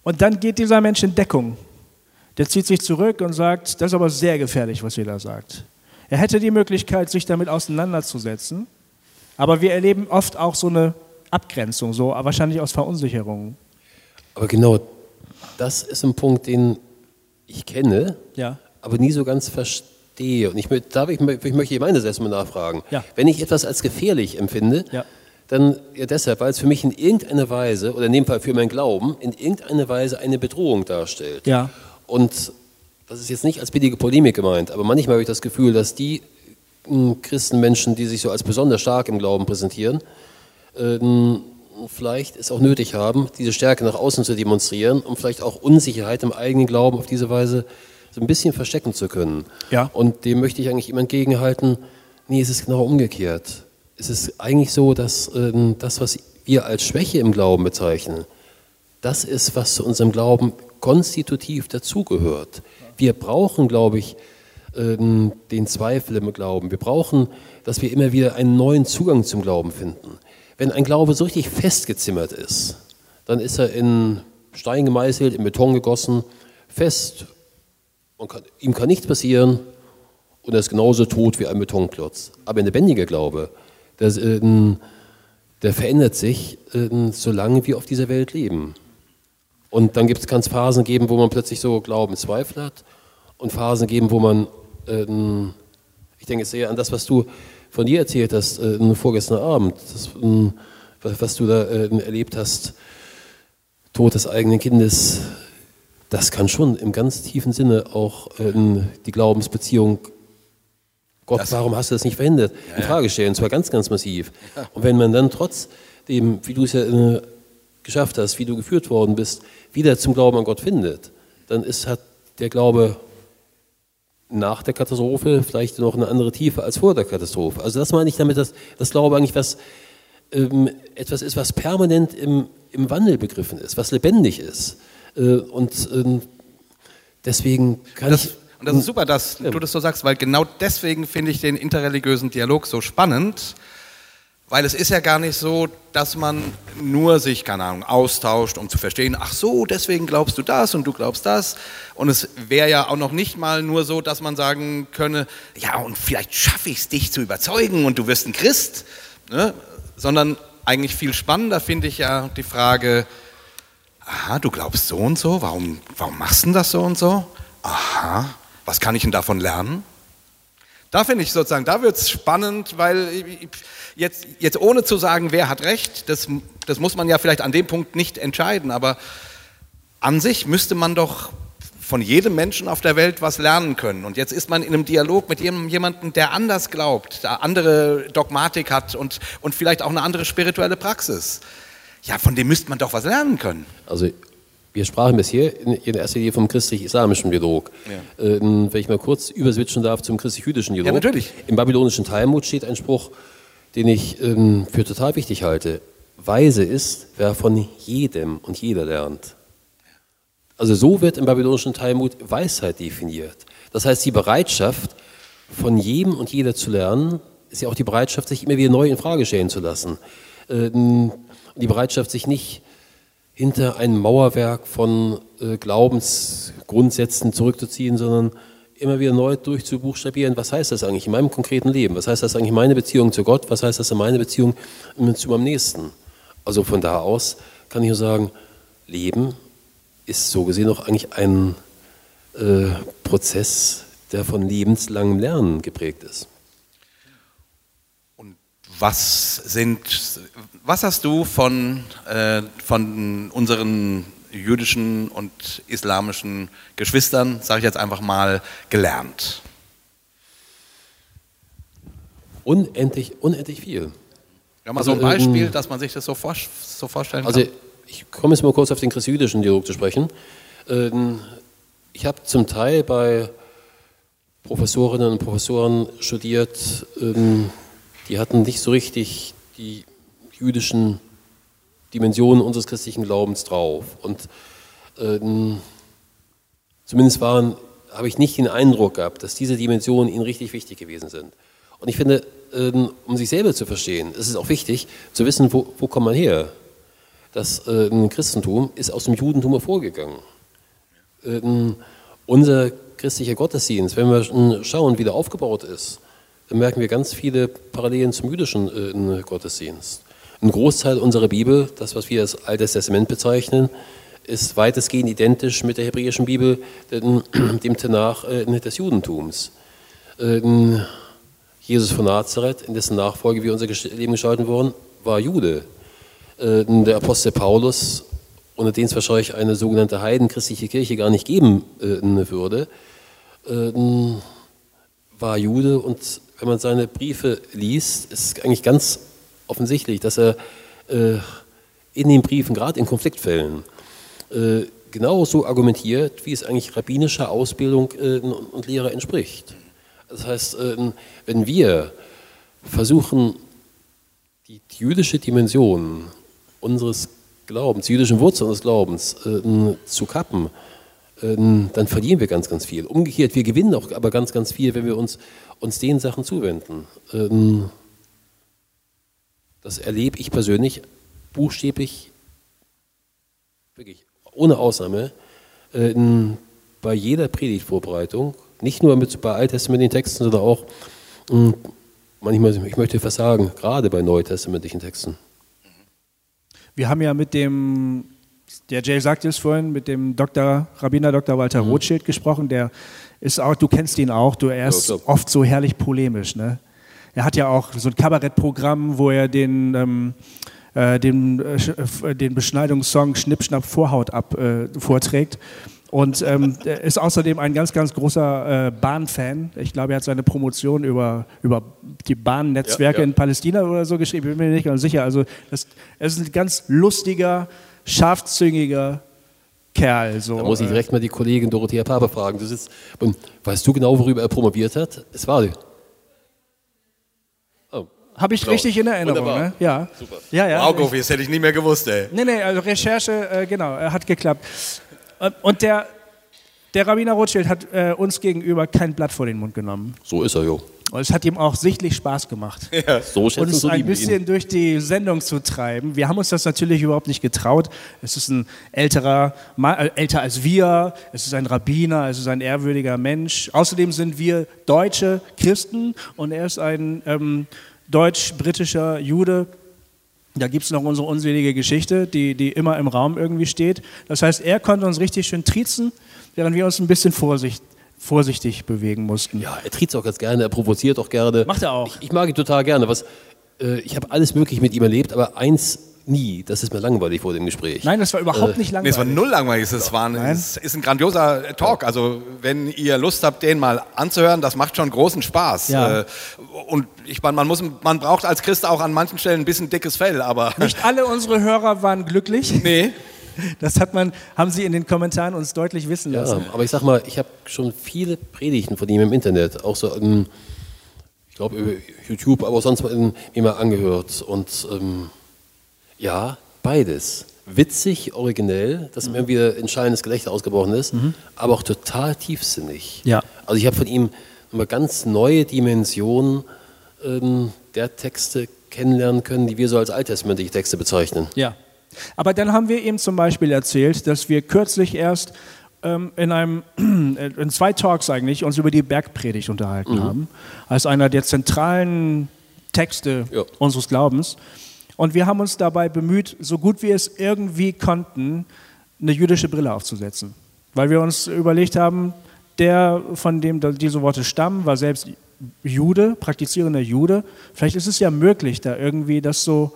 Und dann geht dieser Mensch in Deckung. Der zieht sich zurück und sagt, das ist aber sehr gefährlich, was ihr da sagt. Er hätte die Möglichkeit, sich damit auseinanderzusetzen, aber wir erleben oft auch so eine Abgrenzung, so wahrscheinlich aus Verunsicherung. Aber genau das ist ein Punkt, den ich kenne, Ja. aber nie so ganz verstehe. Und ich, darf ich, ich möchte hier meine selbst mal nachfragen. Ja. Wenn ich etwas als gefährlich empfinde, Ja. Dann ja deshalb, weil es für mich in irgendeiner Weise, oder in dem Fall für meinen Glauben, in irgendeiner Weise eine Bedrohung darstellt. Ja. Und das ist jetzt nicht als billige Polemik gemeint, aber manchmal habe ich das Gefühl, dass die mh, Christenmenschen, die sich so als besonders stark im Glauben präsentieren, ähm, vielleicht es auch nötig haben, diese Stärke nach außen zu demonstrieren, um vielleicht auch Unsicherheit im eigenen Glauben auf diese Weise so ein bisschen verstecken zu können. Ja. Und dem möchte ich eigentlich immer entgegenhalten, nee, es ist genau umgekehrt. Es ist eigentlich so, dass ähm, das, was wir als Schwäche im Glauben bezeichnen, das ist, was zu unserem Glauben konstitutiv dazugehört. Wir brauchen, glaube ich, ähm, den Zweifel im Glauben. Wir brauchen, dass wir immer wieder einen neuen Zugang zum Glauben finden. Wenn ein Glaube so richtig festgezimmert ist, dann ist er in Stein gemeißelt, in Beton gegossen, fest. Kann, ihm kann nichts passieren und er ist genauso tot wie ein Betonklotz. Aber ein lebendiger Glaube, der, der verändert sich, solange wir auf dieser Welt leben. Und dann kann es Phasen geben, wo man plötzlich so Glauben Zweifel hat und Phasen geben, wo man, ähm, ich denke sehr an das, was du von dir erzählt hast, äh, vorgestern Abend, das, ähm, was, du da äh, erlebt hast, Tod des eigenen Kindes, das kann schon im ganz tiefen Sinne auch die Glaubensbeziehung Gott, das, warum hast du das nicht verhindert? Ja, in Frage stellen, und zwar ganz, ganz massiv. Und wenn man dann trotzdem, wie du es ja äh, geschafft hast, wie du geführt worden bist, wieder zum Glauben an Gott findet, dann ist, hat der Glaube nach der Katastrophe vielleicht noch eine andere Tiefe als vor der Katastrophe. Also das meine ich damit, dass das Glaube eigentlich was, ähm, etwas ist, was permanent im, im Wandel begriffen ist, was lebendig ist. Äh, und ähm, deswegen kann das, ich und das ist super, dass du das so sagst, weil genau deswegen finde ich den interreligiösen Dialog so spannend, weil es ist ja gar nicht so, dass man nur sich, keine Ahnung, austauscht, um zu verstehen, ach so, deswegen glaubst du das und du glaubst das. Und es wäre ja auch noch nicht mal nur so, dass man sagen könne, ja, und vielleicht schaffe ich es, dich zu überzeugen und du wirst ein Christ. Ne? Sondern eigentlich viel spannender finde ich ja die Frage, aha, du glaubst so und so, warum, warum machst du denn das so und so? Aha, was kann ich denn davon lernen? Da finde ich sozusagen, da wird es spannend, weil jetzt, jetzt ohne zu sagen, wer hat recht, das, das muss man ja vielleicht an dem Punkt nicht entscheiden, aber an sich müsste man doch von jedem Menschen auf der Welt was lernen können. Und jetzt ist man in einem Dialog mit jemandem, der anders glaubt, der andere Dogmatik hat und, und vielleicht auch eine andere spirituelle Praxis. Ja, von dem müsste man doch was lernen können. Also wir sprachen bisher in, in erster Linie vom christlich-islamischen Dialog. Ja. Äh, wenn ich mal kurz überswitchen darf zum christlich-jüdischen Dialog. Ja, natürlich. Im babylonischen Talmud steht ein Spruch, den ich ähm, für total wichtig halte. Weise ist, wer von jedem und jeder lernt. Also so wird im babylonischen Talmud Weisheit definiert. Das heißt, die Bereitschaft, von jedem und jeder zu lernen, ist ja auch die Bereitschaft, sich immer wieder neu in Frage stellen zu lassen. Ähm, die Bereitschaft, sich nicht hinter ein Mauerwerk von äh, Glaubensgrundsätzen zurückzuziehen, sondern immer wieder neu durchzubuchstabieren, was heißt das eigentlich in meinem konkreten Leben? Was heißt das eigentlich in meiner Beziehung zu Gott? Was heißt das in meiner Beziehung zu meinem Nächsten? Also von da aus kann ich nur sagen, Leben ist so gesehen auch eigentlich ein äh, Prozess, der von lebenslangem Lernen geprägt ist. Was sind, was hast du von, äh, von unseren jüdischen und islamischen Geschwistern, sage ich jetzt einfach mal, gelernt? Unendlich, unendlich viel. Ja, mal also, so ein also, Beispiel, ähm, dass man sich das so, vor, so vorstellen also, kann. Also ich komme jetzt mal kurz auf den christjüdischen Dialog zu sprechen. Ähm, ich habe zum Teil bei Professorinnen und Professoren studiert, ähm, die hatten nicht so richtig die jüdischen Dimensionen unseres christlichen Glaubens drauf. Und ähm, zumindest waren, habe ich nicht den Eindruck gehabt, dass diese Dimensionen ihnen richtig wichtig gewesen sind. Und ich finde, ähm, um sich selber zu verstehen, ist es auch wichtig zu wissen, wo, wo kommt man her. Das äh, Christentum ist aus dem Judentum hervorgegangen. Ähm, unser christlicher Gottesdienst, wenn wir schauen, wie der aufgebaut ist, merken wir ganz viele Parallelen zum jüdischen äh, Gottesdienst. Ein Großteil unserer Bibel, das, was wir als Altes Testament bezeichnen, ist weitestgehend identisch mit der hebräischen Bibel, *clears throat* dem Tenach äh, des Judentums. Ähm, Jesus von Nazareth, in dessen Nachfolge wir unser Leben gestalten wurden, war Jude. Äh, der Apostel Paulus, ohne den es wahrscheinlich eine sogenannte heidenchristliche Kirche gar nicht geben äh, würde, war Jude und wenn man seine Briefe liest, ist es eigentlich ganz offensichtlich, dass er äh, in den Briefen, gerade in Konfliktfällen, äh, genauso argumentiert, wie es eigentlich rabbinischer Ausbildung äh, und Lehre entspricht. Das heißt, äh, wenn wir versuchen, die jüdische Dimension unseres Glaubens, die jüdischen Wurzeln unseres Glaubens äh, zu kappen, äh, dann verlieren wir ganz, ganz viel. Umgekehrt, wir gewinnen auch aber ganz, ganz viel, wenn wir uns, uns den Sachen zuwenden. Ähm, das erlebe ich persönlich buchstäblich, wirklich ohne Ausnahme, äh, bei jeder Predigtvorbereitung, nicht nur mit, bei alttestamentlichen Texten, sondern auch, hm, manchmal, ich möchte fast sagen, gerade bei neutestamentlichen Texten. Wir haben ja mit dem, der Jay sagte es vorhin, mit dem Dr. Rabbiner Dr. Walter mhm. Rothschild gesprochen, der ist auch, du kennst ihn auch, du, er ist oft so herrlich polemisch, ne? Er hat ja auch so ein Kabarettprogramm, wo er den, ähm, äh, den, äh, den Beschneidungssong Schnipp, Schnapp, Vorhaut ab äh, vorträgt. Und ähm, *laughs* ist außerdem ein ganz, ganz großer äh, Bahnfan. Ich glaube, er hat seine Promotion über, über die Bahnnetzwerke Ja, ja. in Palästina oder so geschrieben. Ich bin mir nicht ganz sicher. Also, das, er ist ein ganz lustiger, scharfzüngiger Kerl. So. Da muss ich Äh, direkt mal die Kollegin Dorothea Pape fragen. Du sitzt, und weißt du genau, worüber er promoviert hat? Es war die. Oh, Habe ich Genau. richtig in Erinnerung, ne? Ja. Super. Ja, ja. Wow, Gofi, das hätte ich nie mehr gewusst, ey. Nee, nee, also Recherche, äh, genau, äh, hat geklappt. Und- Und der, der Rabbiner Rothschild hat äh, uns gegenüber kein Blatt vor den Mund genommen. so ist er, jo. Und es hat ihm auch sichtlich Spaß gemacht. *laughs* So und schätzen es so ein bisschen ihn. durch die Sendung zu treiben. Wir haben uns das natürlich überhaupt nicht getraut. Es ist ein älterer, äh, älter als wir. Es ist ein Rabbiner. Es ist ein ehrwürdiger Mensch. Außerdem sind wir deutsche Christen und er ist ein ähm, deutsch-britischer Jude. Da gibt es noch unsere unselige Geschichte, die, die immer im Raum irgendwie steht. Das heißt, er konnte uns richtig schön triezen, während wir uns ein bisschen vorsicht, vorsichtig bewegen mussten. Ja, er tritt auch ganz gerne, er provoziert auch gerne. Macht er auch. Ich, ich mag ihn total gerne. Was, äh, ich habe alles Mögliche mit ihm erlebt, aber eins nie. Das ist mir langweilig vor dem Gespräch. Nein, das war überhaupt nicht Nee, langweilig. es war null langweilig. Es war ein, es ist ein grandioser Talk. Also, wenn ihr Lust habt, den mal anzuhören, das macht schon großen Spaß. Ja. Äh, Und ich meine, man, muss, man braucht als Christ auch an manchen Stellen ein bisschen dickes Fell, aber. Nicht alle unsere Hörer waren glücklich. Nee. *laughs* Das hat man, haben sie in den Kommentaren uns deutlich wissen Ja, lassen. aber ich sag mal, ich habe schon viele Predigten von ihm im Internet, auch so, ähm, ich glaube über YouTube, aber auch sonst mal in- immer angehört. Und ähm, ja, beides. Witzig, originell, dass Mhm. mir wieder entscheidendes Gelächter ausgebrochen ist, aber auch total tiefsinnig. Ja. Also ich habe von ihm nochmal ganz neue Dimensionen ähm, der Texte kennenlernen können, die wir so als alttestamentliche Texte bezeichnen. Ja. Aber dann haben wir ihm zum Beispiel erzählt, dass wir kürzlich erst ähm, in einem, *clears throat* in zwei Talks eigentlich, uns über die Bergpredigt unterhalten haben, als einer der zentralen Texte Ja. unseres Glaubens. Und wir haben uns dabei bemüht, so gut wir es irgendwie konnten, eine jüdische Brille aufzusetzen. Weil wir uns überlegt haben, der, von dem diese Worte stammen, war selbst Jude, praktizierender Jude. Vielleicht ist es ja möglich, da irgendwie das so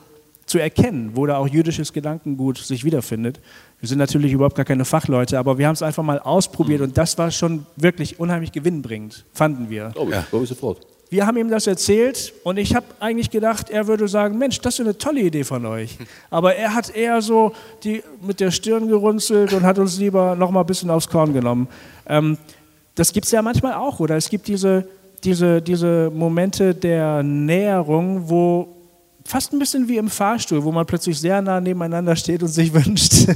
zu erkennen, wo da auch jüdisches Gedankengut sich wiederfindet. Wir sind natürlich überhaupt gar keine Fachleute, aber wir haben es einfach mal ausprobiert und das war schon wirklich unheimlich gewinnbringend, fanden wir. Glaube ich, glaube ich sofort. Wir haben ihm das erzählt und ich habe eigentlich gedacht, er würde sagen, Mensch, das ist eine tolle Idee von euch. *laughs* Aber er hat eher so die, mit der Stirn gerunzelt und hat uns lieber noch mal ein bisschen aufs Korn genommen. Ähm, das gibt es ja manchmal auch, oder? Es gibt diese, diese, diese Momente der Näherung, wo fast ein bisschen wie im Fahrstuhl, wo man plötzlich sehr nah nebeneinander steht und sich *laughs* wünscht,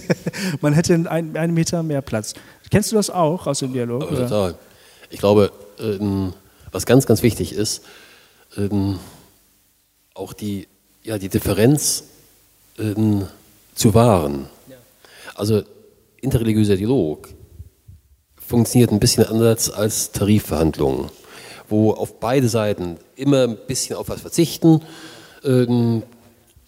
man hätte einen, einen Meter mehr Platz. Kennst du das auch aus dem Dialog? Aber oder? total. Ich glaube, ähm, was ganz, ganz wichtig ist, ähm, auch die, ja, die Differenz ähm, zu wahren. Also interreligiöser Dialog funktioniert ein bisschen anders als Tarifverhandlungen, wo auf beide Seiten immer ein bisschen auf was verzichten. Ähm,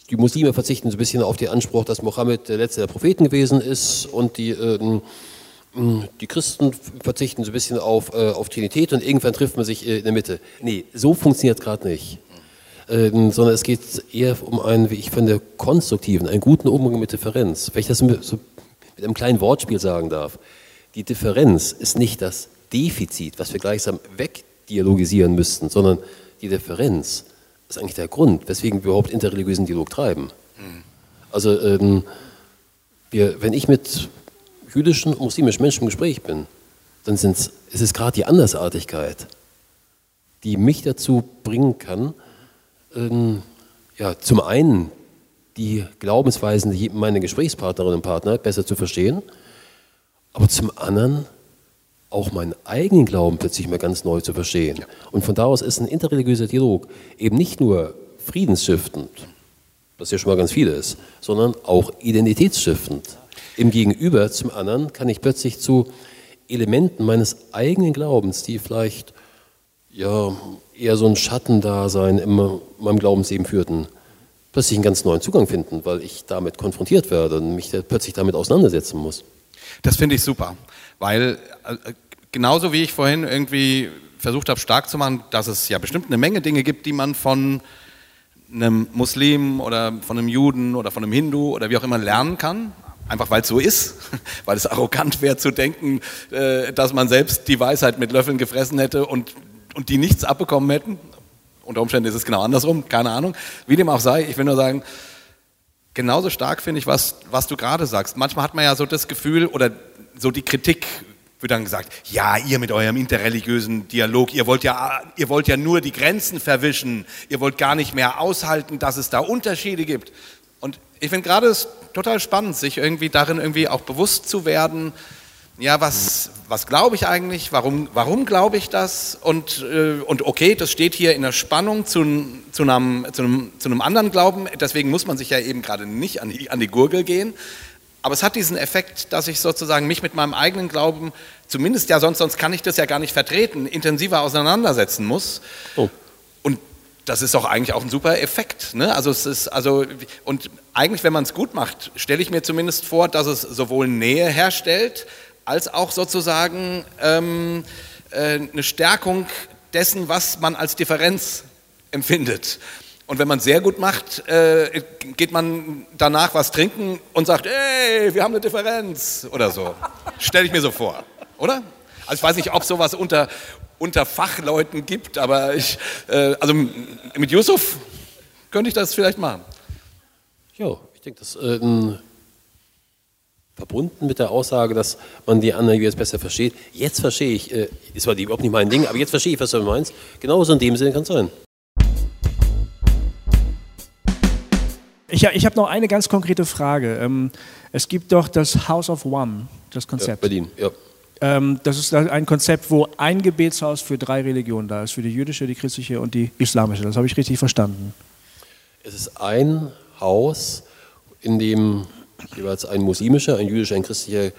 die Muslime verzichten so ein bisschen auf den Anspruch, dass Mohammed der letzte der Propheten gewesen ist und die, ähm, die Christen verzichten so ein bisschen auf, äh, auf Trinität und irgendwann trifft man sich äh, in der Mitte. Nee, so funktioniert es gerade nicht. Ähm, sondern es geht eher um einen, wie ich finde, konstruktiven, einen guten Umgang mit Differenz. Wenn ich das mit, so mit einem kleinen Wortspiel sagen darf. Die Differenz ist nicht das Defizit, was wir gleichsam wegdialogisieren müssten, sondern die Differenz ist eigentlich der Grund, weswegen wir überhaupt interreligiösen Dialog treiben. Also ähm, wir, wenn ich mit jüdischen und muslimischen Menschen im Gespräch bin, dann sind's, ist es gerade die Andersartigkeit, die mich dazu bringen kann, ähm, ja, zum einen die Glaubensweisen meiner Gesprächspartnerinnen und Partner besser zu verstehen, aber zum anderen auch meinen eigenen Glauben plötzlich mal ganz neu zu verstehen. Und von da aus ist ein interreligiöser Dialog eben nicht nur friedensstiftend, was ja schon mal ganz viel ist, sondern auch identitätsstiftend. Im Gegenüber zum anderen kann ich plötzlich zu Elementen meines eigenen Glaubens, die vielleicht ja, eher so ein Schattendasein in meinem Glaubensleben führten, plötzlich einen ganz neuen Zugang finden, weil ich damit konfrontiert werde und mich plötzlich damit auseinandersetzen muss. Das finde ich super, weil äh, genauso wie ich vorhin irgendwie versucht habe stark zu machen, dass es ja bestimmt eine Menge Dinge gibt, die man von einem Muslim oder von einem Juden oder von einem Hindu oder wie auch immer lernen kann, Einfach weil es so ist, *laughs* weil es arrogant wäre zu denken, äh, dass man selbst die Weisheit mit Löffeln gefressen hätte und, und die nichts abbekommen hätten. Unter Umständen ist es genau andersrum, keine Ahnung. Wie dem auch sei, ich will nur sagen, genauso stark finde ich, was, was du gerade sagst. Manchmal hat man ja so das Gefühl oder so die Kritik wird dann gesagt, ja, ihr mit eurem interreligiösen Dialog, ihr wollt ja, ihr wollt ja nur die Grenzen verwischen, ihr wollt gar nicht mehr aushalten, dass es da Unterschiede gibt. Und ich finde gerade es total spannend, sich irgendwie darin irgendwie auch bewusst zu werden, ja, was, was glaube ich eigentlich, warum, warum glaube ich das und, äh, und okay, das steht hier in der Spannung zu, zu, einem, zu, einem, zu einem anderen Glauben, deswegen muss man sich ja eben gerade nicht an die, an die Gurgel gehen, aber es hat diesen Effekt, dass ich sozusagen mich mit meinem eigenen Glauben, zumindest ja sonst, sonst kann ich das ja gar nicht vertreten, intensiver auseinandersetzen muss. Oh. Und das ist doch eigentlich auch ein super Effekt. Ne? Also es ist, also, und eigentlich, wenn man es gut macht, stelle ich mir zumindest vor, dass es sowohl Nähe herstellt, als auch sozusagen ähm, äh, eine Stärkung dessen, was man als Differenz empfindet. Und wenn man sehr gut macht, äh, geht man danach was trinken und sagt, hey, wir haben eine Differenz oder so. Stelle ich mir so vor, oder? Also ich weiß nicht, ob sowas unter, unter Fachleuten gibt, aber ich, äh, also mit Yusuf könnte ich das vielleicht machen. Ja, ich denke, das äh, verbunden mit der Aussage, dass man die anderen jetzt besser versteht. Jetzt verstehe ich, äh, ist zwar überhaupt nicht mein Ding, aber jetzt verstehe ich, was du meinst. Genauso in dem Sinne kann es sein. Ich, ich habe noch eine ganz konkrete Frage. Ähm, es gibt doch das House of One, das Konzept. Ja, Berlin, ja. Ähm, das ist ein Konzept, wo ein Gebetshaus für drei Religionen da ist, für die jüdische, die christliche und die islamische. Das habe ich richtig verstanden. Es ist ein Haus, in dem jeweils ein muslimischer, ein jüdischer, ein christlicher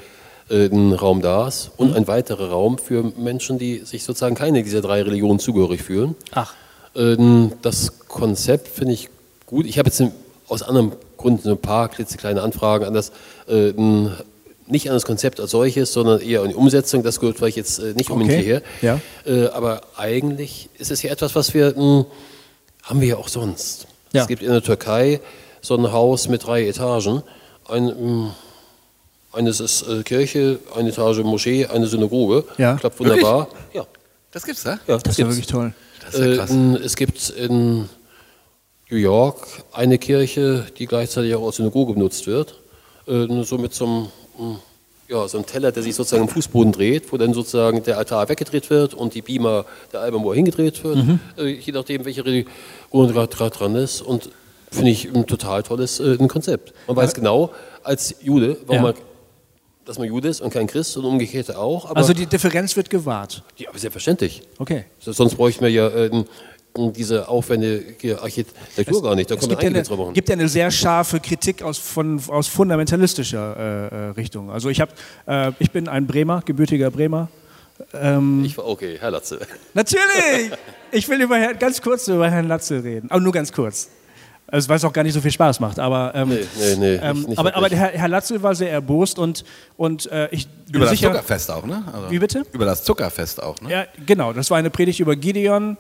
äh, Raum da ist und mhm. ein weiterer Raum für Menschen, die sich sozusagen keine dieser drei Religionen zugehörig fühlen. Ach. Ähm, das Konzept finde ich gut. Ich habe jetzt aus anderen Gründen so ein paar klitzekleine Anfragen an das, äh, nicht an das Konzept als solches, sondern eher an die Umsetzung. Das gehört vielleicht jetzt äh, nicht unbedingt okay. hierher. Ja. Äh, aber eigentlich ist es ja etwas, was wir, haben wir ja auch sonst. Ja. Es gibt in der Türkei so ein Haus mit drei Etagen. Ein, eines ist äh, Kirche, eine Etage Moschee, eine Synagoge. Ja. Klappt wunderbar. Wirklich? Ja. Das gibt's, ne? Ja, das, das ist ja wirklich toll. Das ist ja krass. Äh, es gibt in New York eine Kirche, die gleichzeitig auch als Synagoge benutzt wird. Äh, so mit so einem, hm, ja, so einem Teller, der sich sozusagen im Fußboden dreht, wo dann sozusagen der Altar weggedreht wird und die Beamer der Album hingedreht wird, mhm. äh, je nachdem, welche Religion gerade dran ist. Und finde ich ein total tolles äh, Konzept. Man weiß genau, als Jude, warum man dass man Jude ist und kein Christ und umgekehrt auch. also die Differenz wird gewahrt. Ja, aber selbstverständlich. Okay. Sonst bräuchten wir ja äh, diese aufwendige Architektur es, gar nicht. Da es gibt, eine, gibt ja eine sehr scharfe Kritik aus, von, aus fundamentalistischer äh, äh Richtung. Also ich, hab, äh, ich bin ein Bremer, gebürtiger Bremer. Ähm, ich, okay, Herr Latze. Natürlich! Ich will über, ganz kurz über Herrn Latze reden, aber nur ganz kurz. Also, weil es auch gar nicht so viel Spaß macht. Aber, ähm, nee, nee, nee, ähm, nicht, aber, aber Herr, Herr Latzel war sehr erbost und, und äh, ich Über das sicher, Zuckerfest auch, ne? Also, wie bitte? Über das Zuckerfest auch, ne? Ja, genau. Das war eine Predigt über Gideon,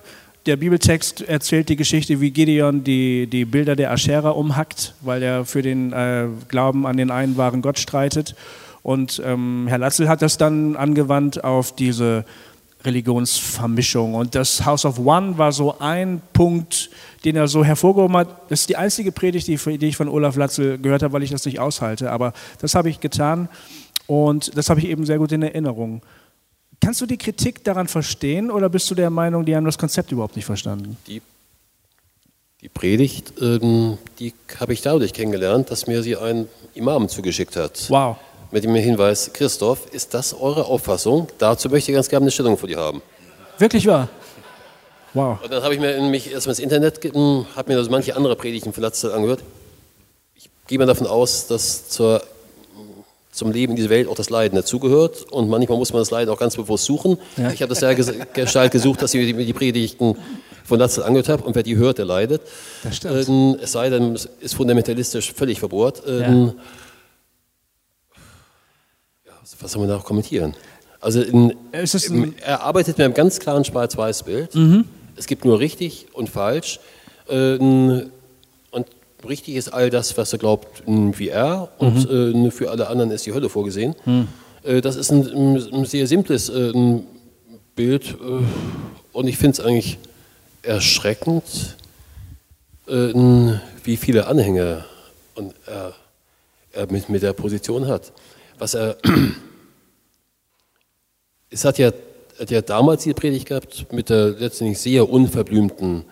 der Bibeltext erzählt die Geschichte, wie Gideon die, die Bilder der Aschera umhackt, weil er für den äh, Glauben an den einen wahren Gott streitet. Und ähm, Herr Latzel hat das dann angewandt auf diese Religionsvermischung. Und das House of One war so ein Punkt, den er so hervorgehoben hat. Das ist die einzige Predigt, die, die ich von Olaf Latzel gehört habe, weil ich das nicht aushalte. Aber das habe ich getan und das habe ich eben sehr gut in Erinnerung. Kannst du die Kritik daran verstehen oder bist du der Meinung, die haben das Konzept überhaupt nicht verstanden? Die, die Predigt, ähm, die habe ich dadurch kennengelernt, dass mir sie ein Imam zugeschickt hat. Wow. Mit dem Hinweis, Christoph, ist das eure Auffassung? Dazu möchte ich ganz gerne eine Stellung von dir haben. Wirklich wahr? Wow. Und dann habe ich mir mich erstmal ins Internet, habe mir also manche andere Predigten von Latzel angehört. Ich gehe mal davon aus, dass zur zum Leben in dieser Welt auch das Leiden dazugehört. Und manchmal muss man das Leiden auch ganz bewusst suchen. Ja. Ich habe das sehr Gestalt gesucht, dass ich mir die Predigten von Latzel angehört habe. Und wer die hört, der leidet. Das stimmt. Ähm, es sei denn, es ist fundamentalistisch völlig verbohrt. Ähm, ja. Was soll man da auch kommentieren? Also in, er arbeitet mit einem ganz klaren Schwarz-Weiß-Bild. Mhm. Es gibt nur richtig und falsch. Ähm, und richtig ist all das, was er glaubt, wie er und mhm. äh, für alle anderen ist die Hölle vorgesehen. Mhm. Äh, das ist ein, ein sehr simples äh, Bild äh, und ich finde es eigentlich erschreckend, äh, wie viele Anhänger und er, er mit, mit der Position hat. Was er *clears throat* es hat ja, hat ja damals die Predigt gehabt mit der letztendlich sehr unverblümten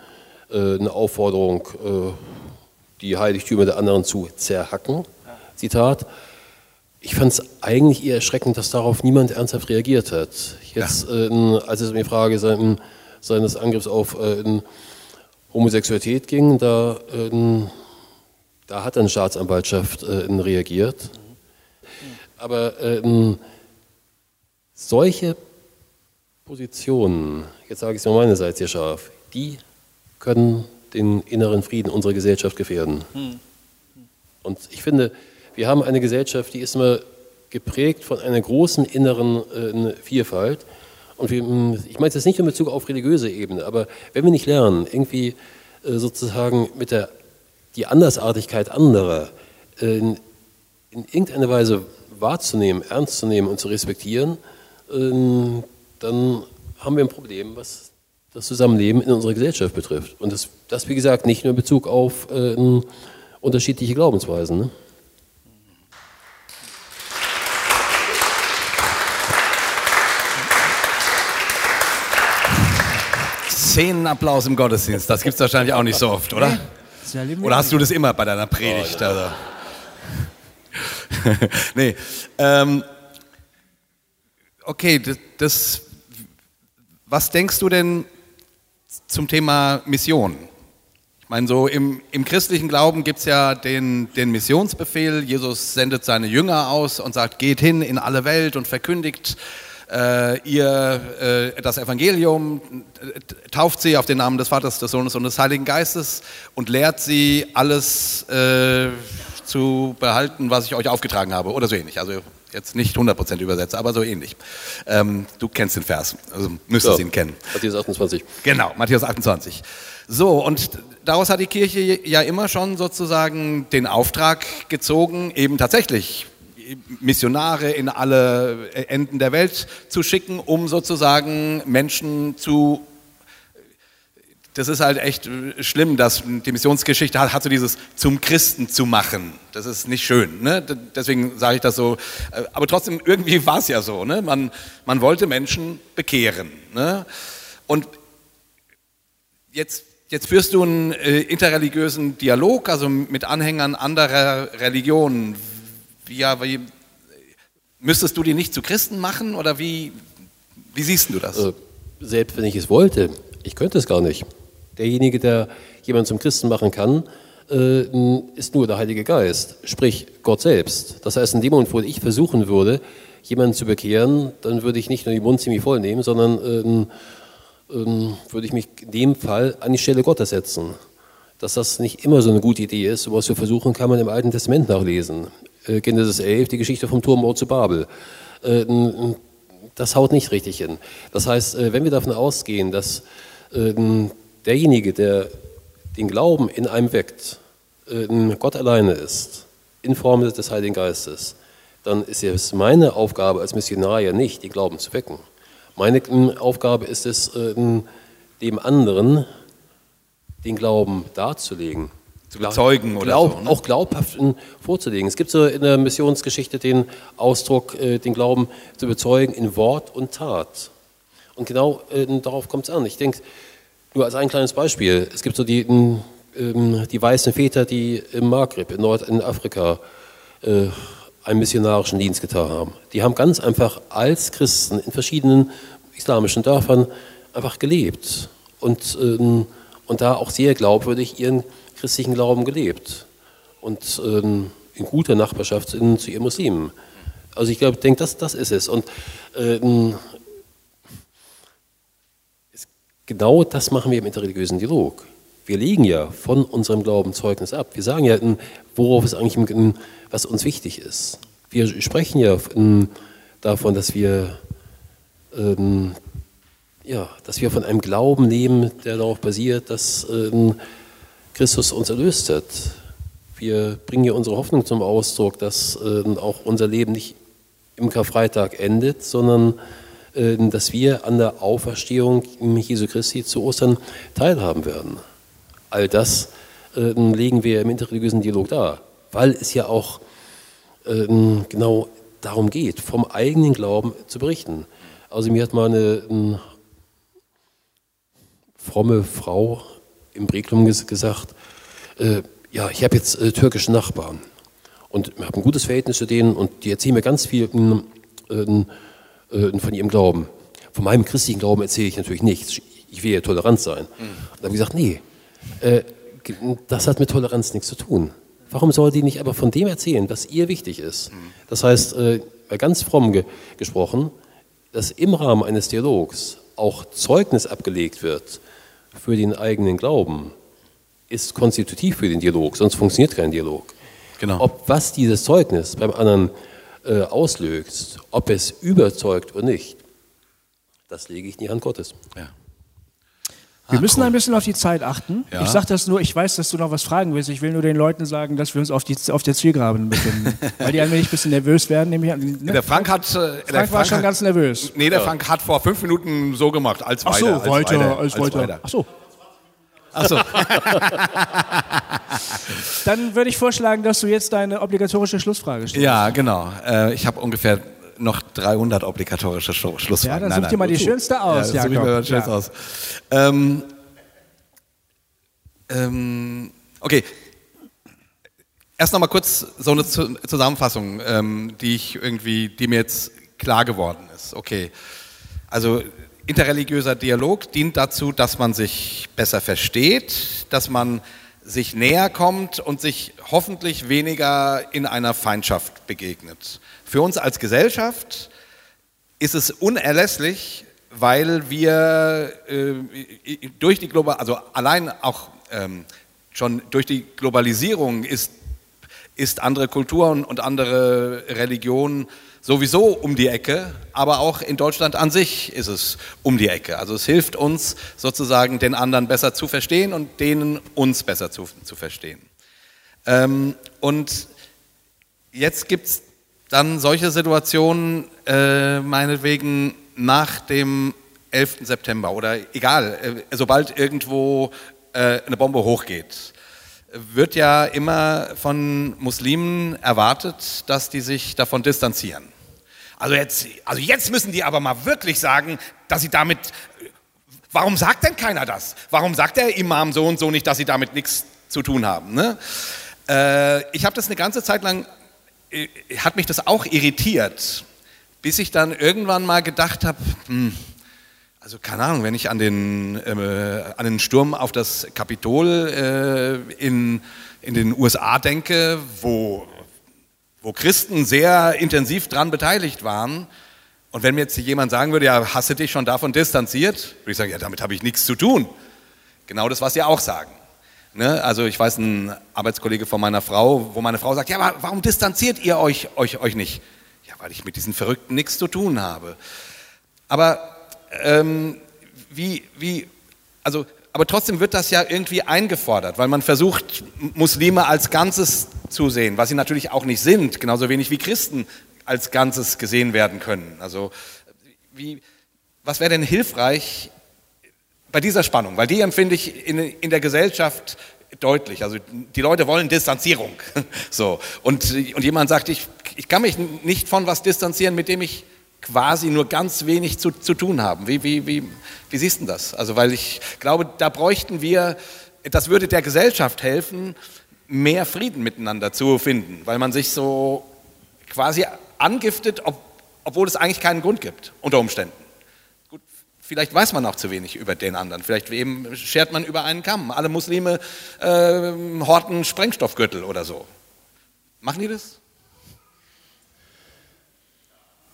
äh, Aufforderung, äh, die Heiligtümer der anderen zu zerhacken. Zitat. Ich fand es eigentlich eher erschreckend, dass darauf niemand ernsthaft reagiert hat. Jetzt, ja. äh, als es um die Frage sein, seines Angriffs auf äh, Homosexualität ging, da, äh, da hat eine Staatsanwaltschaft äh, reagiert. Aber äh, solche Positionen, jetzt sage ich es mal meinerseits hier scharf, die können den inneren Frieden unserer Gesellschaft gefährden. Hm. Und ich finde, wir haben eine Gesellschaft, die ist immer geprägt von einer großen inneren äh, Vielfalt. Und wir, hm, ich meine es jetzt nicht in Bezug auf religiöse Ebene, aber wenn wir nicht lernen, irgendwie äh, sozusagen mit der die Andersartigkeit anderer äh, in, in irgendeiner Weise wahrzunehmen, ernst zu nehmen und zu respektieren, ähm, dann haben wir ein Problem, was das Zusammenleben in unserer Gesellschaft betrifft. Und das, das wie gesagt, nicht nur in Bezug auf äh, unterschiedliche Glaubensweisen. Ne? Szenenapplaus im Gottesdienst, das gibt es wahrscheinlich auch nicht so oft, oder? Oder hast du das immer bei deiner Predigt? Also? *laughs* nee. Ähm, okay, das, das, was denkst du denn zum Thema Mission? Ich meine, so im, im christlichen Glauben gibt es ja den, den Missionsbefehl. Jesus sendet seine Jünger aus und sagt, geht hin in alle Welt und verkündigt äh, ihr äh, das Evangelium, tauft sie auf den Namen des Vaters, des Sohnes und des Heiligen Geistes und lehrt sie alles äh, zu behalten, was ich euch aufgetragen habe oder so ähnlich. Also jetzt nicht 100% übersetze, aber so ähnlich. Ähm, du kennst den Vers, also müsstest ja, ihn kennen. Matthäus 28. Genau, Matthäus 28. So, und daraus hat die Kirche ja immer schon sozusagen den Auftrag gezogen, eben tatsächlich Missionare in alle Enden der Welt zu schicken, um sozusagen Menschen zu das ist halt echt äh, schlimm, dass die Missionsgeschichte hat, hat so dieses zum Christen zu machen. Das ist nicht schön. Ne? Deswegen sage ich das so. Äh, aber trotzdem, irgendwie *laughs* war es ja so. Ne? Man, man wollte Menschen bekehren. Ne? Und jetzt, jetzt führst du einen äh, interreligiösen Dialog, also mit Anhängern anderer Religionen. Ja, wie, müsstest du die nicht zu Christen machen oder wie, wie siehst du das? Äh, selbst wenn ich es wollte, ich könnte es gar nicht. Derjenige, der jemanden zum Christen machen kann, äh, ist nur der Heilige Geist, sprich Gott selbst. Das heißt, in dem Moment, wo ich versuchen würde, jemanden zu bekehren, dann würde ich nicht nur den Mund ziemlich voll nehmen, sondern ähm, ähm, würde ich mich in dem Fall an die Stelle Gottes setzen. Dass das nicht immer so eine gute Idee ist, sowas zu versuchen, kann man im Alten Testament nachlesen. Äh, Genesis 11, die Geschichte vom Turmort zu Babel. Äh, das haut nicht richtig hin. Das heißt, äh, wenn wir davon ausgehen, dass ähm, derjenige, der den Glauben in einem weckt, äh, Gott alleine ist, in Form des Heiligen Geistes, dann ist es meine Aufgabe als Missionar ja nicht, den Glauben zu wecken. Meine Aufgabe ist es, äh, dem anderen den Glauben darzulegen. Zu bezeugen oder Glaub, so, ne? Auch glaubhaft vorzulegen. Es gibt so in der Missionsgeschichte den Ausdruck, äh, den Glauben zu bezeugen in Wort und Tat. Und genau darauf kommt es an. Ich denke, nur als ein kleines Beispiel. Es gibt so die, ähm, die weißen Väter, die im Maghreb, in Nordafrika, äh, einen missionarischen Dienst getan haben. Die haben ganz einfach als Christen in verschiedenen islamischen Dörfern einfach gelebt und, ähm, und da auch sehr glaubwürdig ihren christlichen Glauben gelebt und ähm, in guter Nachbarschaft zu, ihren Muslimen. Also ich glaube, ich denke, das, das ist es. Und ähm, Genau das machen wir im interreligiösen Dialog. Wir legen ja von unserem Glauben Zeugnis ab. Wir sagen ja, worauf es eigentlich, was uns wichtig ist. Wir sprechen ja davon, dass wir, ähm, ja, dass wir von einem Glauben leben, der darauf basiert, dass ähm, Christus uns erlöst hat. wir bringen hier unsere Hoffnung zum Ausdruck, dass äh, auch unser Leben nicht im Karfreitag endet, sondern dass wir an der Auferstehung Jesu Christi zu Ostern teilhaben werden. All das äh, legen wir im interreligiösen Dialog dar, weil es ja auch äh, genau darum geht, vom eigenen Glauben zu berichten. Also mir hat mal eine, eine fromme Frau im Breklum gesagt, äh, ja, ich habe jetzt äh, türkische Nachbarn und habe ein gutes Verhältnis zu denen und die erzählen mir ganz viel äh, äh, von ihrem Glauben. Von meinem christlichen Glauben erzähle ich natürlich nichts. Ich will ja tolerant sein. Mhm. Und dann habe ich gesagt, nee, äh, das hat mit Toleranz nichts zu tun. Warum soll die nicht aber von dem erzählen, was ihr wichtig ist? Mhm. Das heißt, äh, ganz fromm ge gesprochen, dass im Rahmen eines Dialogs auch Zeugnis abgelegt wird für den eigenen Glauben, ist konstitutiv für den Dialog, sonst funktioniert kein Dialog. Genau. Ob was dieses Zeugnis beim anderen äh, auslöst, ob es überzeugt oder nicht, das lege ich in die Hand Gottes. Ja. Wir ah, müssen cool. ein bisschen auf die Zeit achten. Ja. Ich sage das nur, ich weiß, dass du noch was fragen willst. Ich will nur den Leuten sagen, dass wir uns auf, die, auf der Zielgraben befinden. *laughs* Weil die ein wenig ein bisschen nervös werden. Nämlich, ne? Der Frank hat. Äh, Frank, Frank war schon hat, ganz nervös. Nee, der ja. Frank hat vor fünf Minuten so gemacht, als Ach so, weiter, als weiter, weiter, als weiter. weiter. Ach so. Ach so. *laughs* Dann würde ich vorschlagen, dass du jetzt deine obligatorische Schlussfrage stellst. Ja, genau. Äh, ich habe ungefähr noch 300 obligatorische Schlussfragen. Ja, dann such dir mal die schönste aus, ja. Such ich mir mal die schönste ja. aus. Ähm, ähm, okay. Erst noch mal kurz so eine Zusammenfassung, ähm, die ich irgendwie, die mir jetzt klar geworden ist. Okay. Also interreligiöser Dialog dient dazu, dass man sich besser versteht, dass man sich näher kommt und sich hoffentlich weniger in einer Feindschaft begegnet. Für uns als Gesellschaft ist es unerlässlich, weil wir äh, durch die Global, also allein auch ähm, schon durch die Globalisierung ist, ist andere Kulturen und andere Religionen sowieso um die Ecke, aber auch in Deutschland an sich ist es um die Ecke. Also es hilft uns sozusagen, den anderen besser zu verstehen und denen uns besser zu, zu verstehen. Ähm, und jetzt gibt es dann solche Situationen, äh, meinetwegen nach dem 11. September oder egal, äh, sobald irgendwo äh, eine Bombe hochgeht wird ja immer von Muslimen erwartet, dass die sich davon distanzieren. Also jetzt, also jetzt müssen die aber mal wirklich sagen, dass sie damit, warum sagt denn keiner das? Warum sagt der Imam so und so nicht, dass sie damit nichts zu tun haben? Ne? Äh, ich habe das eine ganze Zeit lang, äh, hat mich das auch irritiert, bis ich dann irgendwann mal gedacht habe, hm, also keine Ahnung, wenn ich an den, äh, an den Sturm auf das Kapitol äh, in, in den USA denke, wo, wo Christen sehr intensiv daran beteiligt waren, und wenn mir jetzt jemand sagen würde, ja, hast du dich schon davon distanziert, würde ich sagen, ja, damit habe ich nichts zu tun. Genau das, was Sie auch sagen. Ne? Also ich weiß, ein Arbeitskollege von meiner Frau, wo meine Frau sagt, ja, warum distanziert ihr euch, euch, euch nicht? Ja, weil ich mit diesen Verrückten nichts zu tun habe. Aber ähm, wie, wie, also, aber trotzdem wird das ja irgendwie eingefordert, weil man versucht, Muslime als Ganzes zu sehen, was sie natürlich auch nicht sind, genauso wenig wie Christen als Ganzes gesehen werden können. Also, wie, was wäre denn hilfreich bei dieser Spannung? Weil die empfinde ich in, in der Gesellschaft deutlich. Also die Leute wollen Distanzierung. *laughs* So. Und, und jemand sagt, ich, ich kann mich nicht von was distanzieren, mit dem ich quasi nur ganz wenig zu, zu tun haben. Wie, wie, wie, wie siehst du das? Also, weil ich glaube, da bräuchten wir, das würde der Gesellschaft helfen, mehr Frieden miteinander zu finden, weil man sich so quasi angiftet, ob, obwohl es eigentlich keinen Grund gibt, unter Umständen. Gut, vielleicht weiß man auch zu wenig über den anderen. Vielleicht eben schert man über einen Kamm. Alle Muslime äh, horten Sprengstoffgürtel oder so. Machen die das?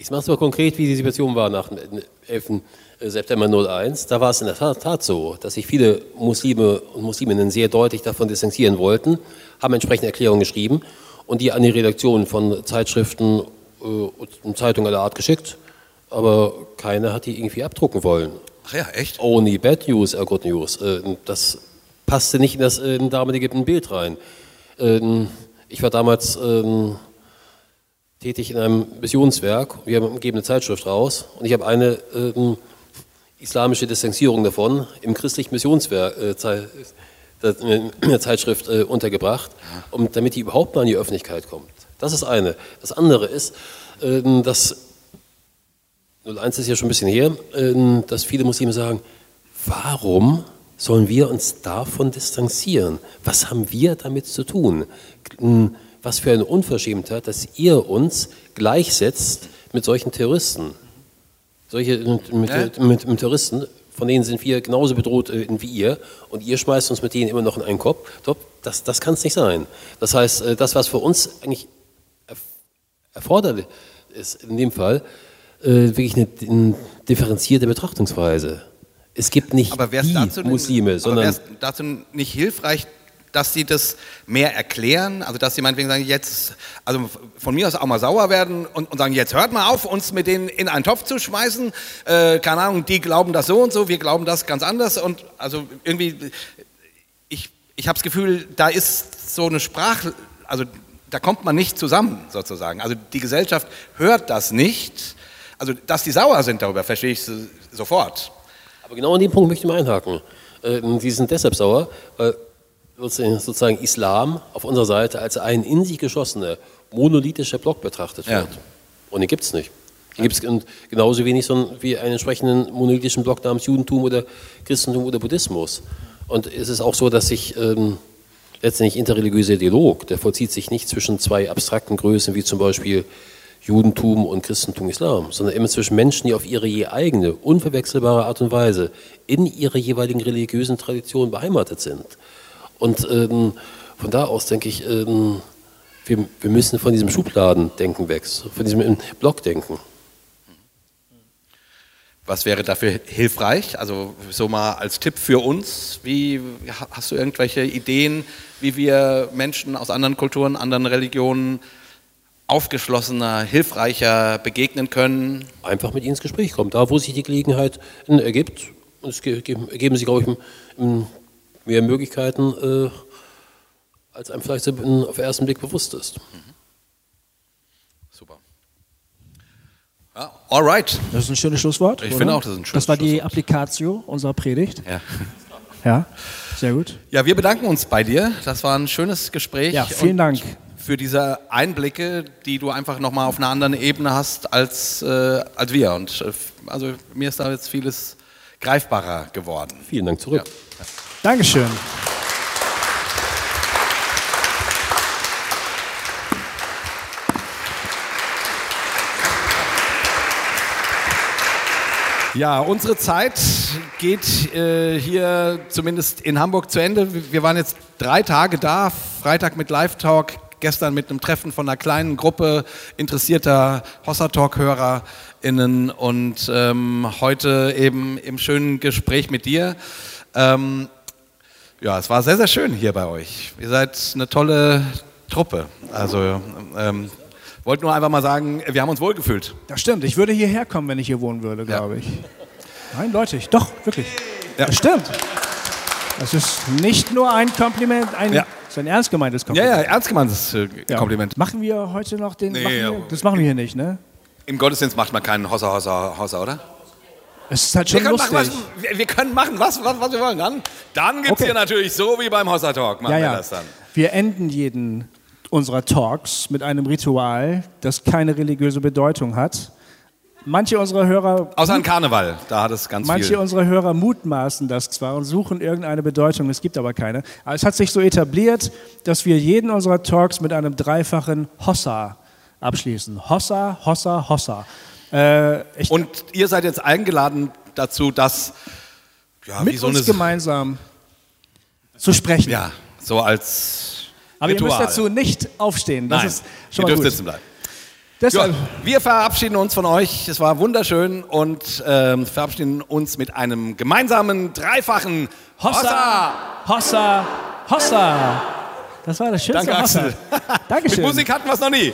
Ich mache es mal konkret, wie die Situation war nach dem 11. September 01. Da war es in der Tat so, dass sich viele Muslime und Musliminnen sehr deutlich davon distanzieren wollten, haben entsprechende Erklärungen geschrieben und die an die Redaktionen von Zeitschriften äh, und Zeitungen aller Art geschickt, aber keiner hat die irgendwie abdrucken wollen. Ach ja, echt? Only bad news are good news. Äh, das passte nicht in das damalige Bild rein. Ähm, ich war damals ähm, tätig in einem Missionswerk. Wir geben eine Zeitschrift raus und ich habe eine ähm, islamische Distanzierung davon im christlichen Missionswerk äh, Ze äh, Zeitschrift äh, untergebracht, um, damit die überhaupt mal in die Öffentlichkeit kommt. Das ist eine. Das andere ist, ähm, dass 01 ist ja schon ein bisschen her, ähm, dass viele Muslime sagen, warum sollen wir uns davon distanzieren? Was haben wir damit zu tun? Was für eine Unverschämtheit, dass ihr uns gleichsetzt mit solchen Terroristen. Solche, mit, mit, mit, mit Terroristen, von denen sind wir genauso bedroht äh, wie ihr und ihr schmeißt uns mit denen immer noch in einen Kopf. Das, das kann es nicht sein. Das heißt, äh, das, was für uns eigentlich erforderlich ist in dem Fall, äh, wirklich eine, eine differenzierte Betrachtungsweise. Es gibt nicht die dazu Muslime, sondern... Aber wäre dazu nicht hilfreich, dass sie das mehr erklären, also dass sie meinetwegen sagen, jetzt, also von mir aus auch mal sauer werden und, und sagen, jetzt hört mal auf, uns mit denen in einen Topf zu schmeißen, äh, keine Ahnung, die glauben das so und so, wir glauben das ganz anders. Und also irgendwie, ich, ich habe das Gefühl, da ist so eine Sprache, also da kommt man nicht zusammen sozusagen, also die Gesellschaft hört das nicht, also dass die sauer sind darüber, verstehe ich sofort. Aber genau an dem Punkt möchte ich mal einhaken. Äh, die sind deshalb sauer, weil sozusagen Islam auf unserer Seite als ein in sich geschossener, monolithischer Block betrachtet wird. Ja. Und den gibt es nicht. Den gibt es genauso wenig wie einen entsprechenden monolithischen Block namens Judentum oder Christentum oder Buddhismus. Und es ist auch so, dass sich ähm, letztendlich interreligiöser Dialog, der vollzieht sich nicht zwischen zwei abstrakten Größen wie zum Beispiel Judentum und Christentum, Islam, sondern immer zwischen Menschen, die auf ihre je eigene, unverwechselbare Art und Weise in ihrer jeweiligen religiösen Tradition beheimatet sind. Und ähm, von da aus denke ich, ähm, wir, wir, müssen von diesem Schubladendenken weg, von diesem Blockdenken. Was wäre dafür hilfreich? Also so mal als Tipp für uns, wie hast du irgendwelche Ideen, wie wir Menschen aus anderen Kulturen, anderen Religionen aufgeschlossener, hilfreicher begegnen können? Einfach mit ihnen ins Gespräch kommen. Da, wo sich die Gelegenheit äh, ergibt, und es ergeben sich, glaube ich, mehr Möglichkeiten, äh, als einem vielleicht auf den ersten Blick bewusst ist. Mhm. Super. Ja, alright. Das ist ein schönes Schlusswort. Ich finde auch, das ist ein schönes Das war die Applikatio unserer Predigt. Ja. Ja, sehr gut. Ja, wir bedanken uns bei dir. Das war ein schönes Gespräch. Ja, vielen Dank für diese Einblicke, die du einfach nochmal auf einer anderen Ebene hast als, äh, als wir. Und äh, also mir ist da jetzt vieles greifbarer geworden. Vielen Dank zurück. Ja. Dankeschön. Ja, unsere Zeit geht äh, hier zumindest in Hamburg zu Ende. Wir waren jetzt drei Tage da, Freitag mit Live Talk, gestern mit einem Treffen von einer kleinen Gruppe interessierter Hossa Talk-HörerInnen und ähm, heute eben im schönen Gespräch mit dir. Ähm, ja, es war sehr, sehr schön hier bei euch. Ihr seid eine tolle Truppe. Also, ähm, wollte nur einfach mal sagen, wir haben uns wohlgefühlt. Das stimmt. Ich würde hierher kommen, wenn ich hier wohnen würde, glaube ja. ich. Nein, Leute, doch, wirklich. Ja. Das stimmt. Das ist nicht nur ein Kompliment, ein, ja. ist ein ernst gemeintes Kompliment. Ja, ja, ernst gemeintes äh, Kompliment. Machen wir heute noch den. Nee, machen wir, das machen wir hier nicht, ne? Im Gottesdienst macht man keinen Hossa, Hossa, Hossa, oder? Es ist halt schon wir lustig. Machen, was, wir, wir, können machen, was, was, was wir wollen. Dann, dann gibt es okay. hier natürlich so wie beim Hossa Talk. Machen ja, ja. wir das dann. Wir enden jeden unserer Talks mit einem Ritual, das keine religiöse Bedeutung hat. Manche unserer Hörer. Außer an Karneval, da hat es ganz manche viel. Manche unserer Hörer mutmaßen das zwar und suchen irgendeine Bedeutung, es gibt aber keine. Aber es hat sich so etabliert, dass wir jeden unserer Talks mit einem dreifachen Hossa abschließen. Hossa, Hossa, Hossa. Äh, und ihr seid jetzt eingeladen dazu, das ja, mit so uns gemeinsam zu sprechen. Ja, so als Aber Ritual. ihr müsst dazu nicht aufstehen. Das Nein, ist schon ihr dürft gut. sitzen bleiben. Deshalb. Ja, wir verabschieden uns von euch. Es war wunderschön und ähm, verabschieden uns mit einem gemeinsamen dreifachen Hossa! Hossa! Hossa! Das war das schönste Danke, Hossa. Axel. Dankeschön. *laughs* mit Musik hatten wir es noch nie.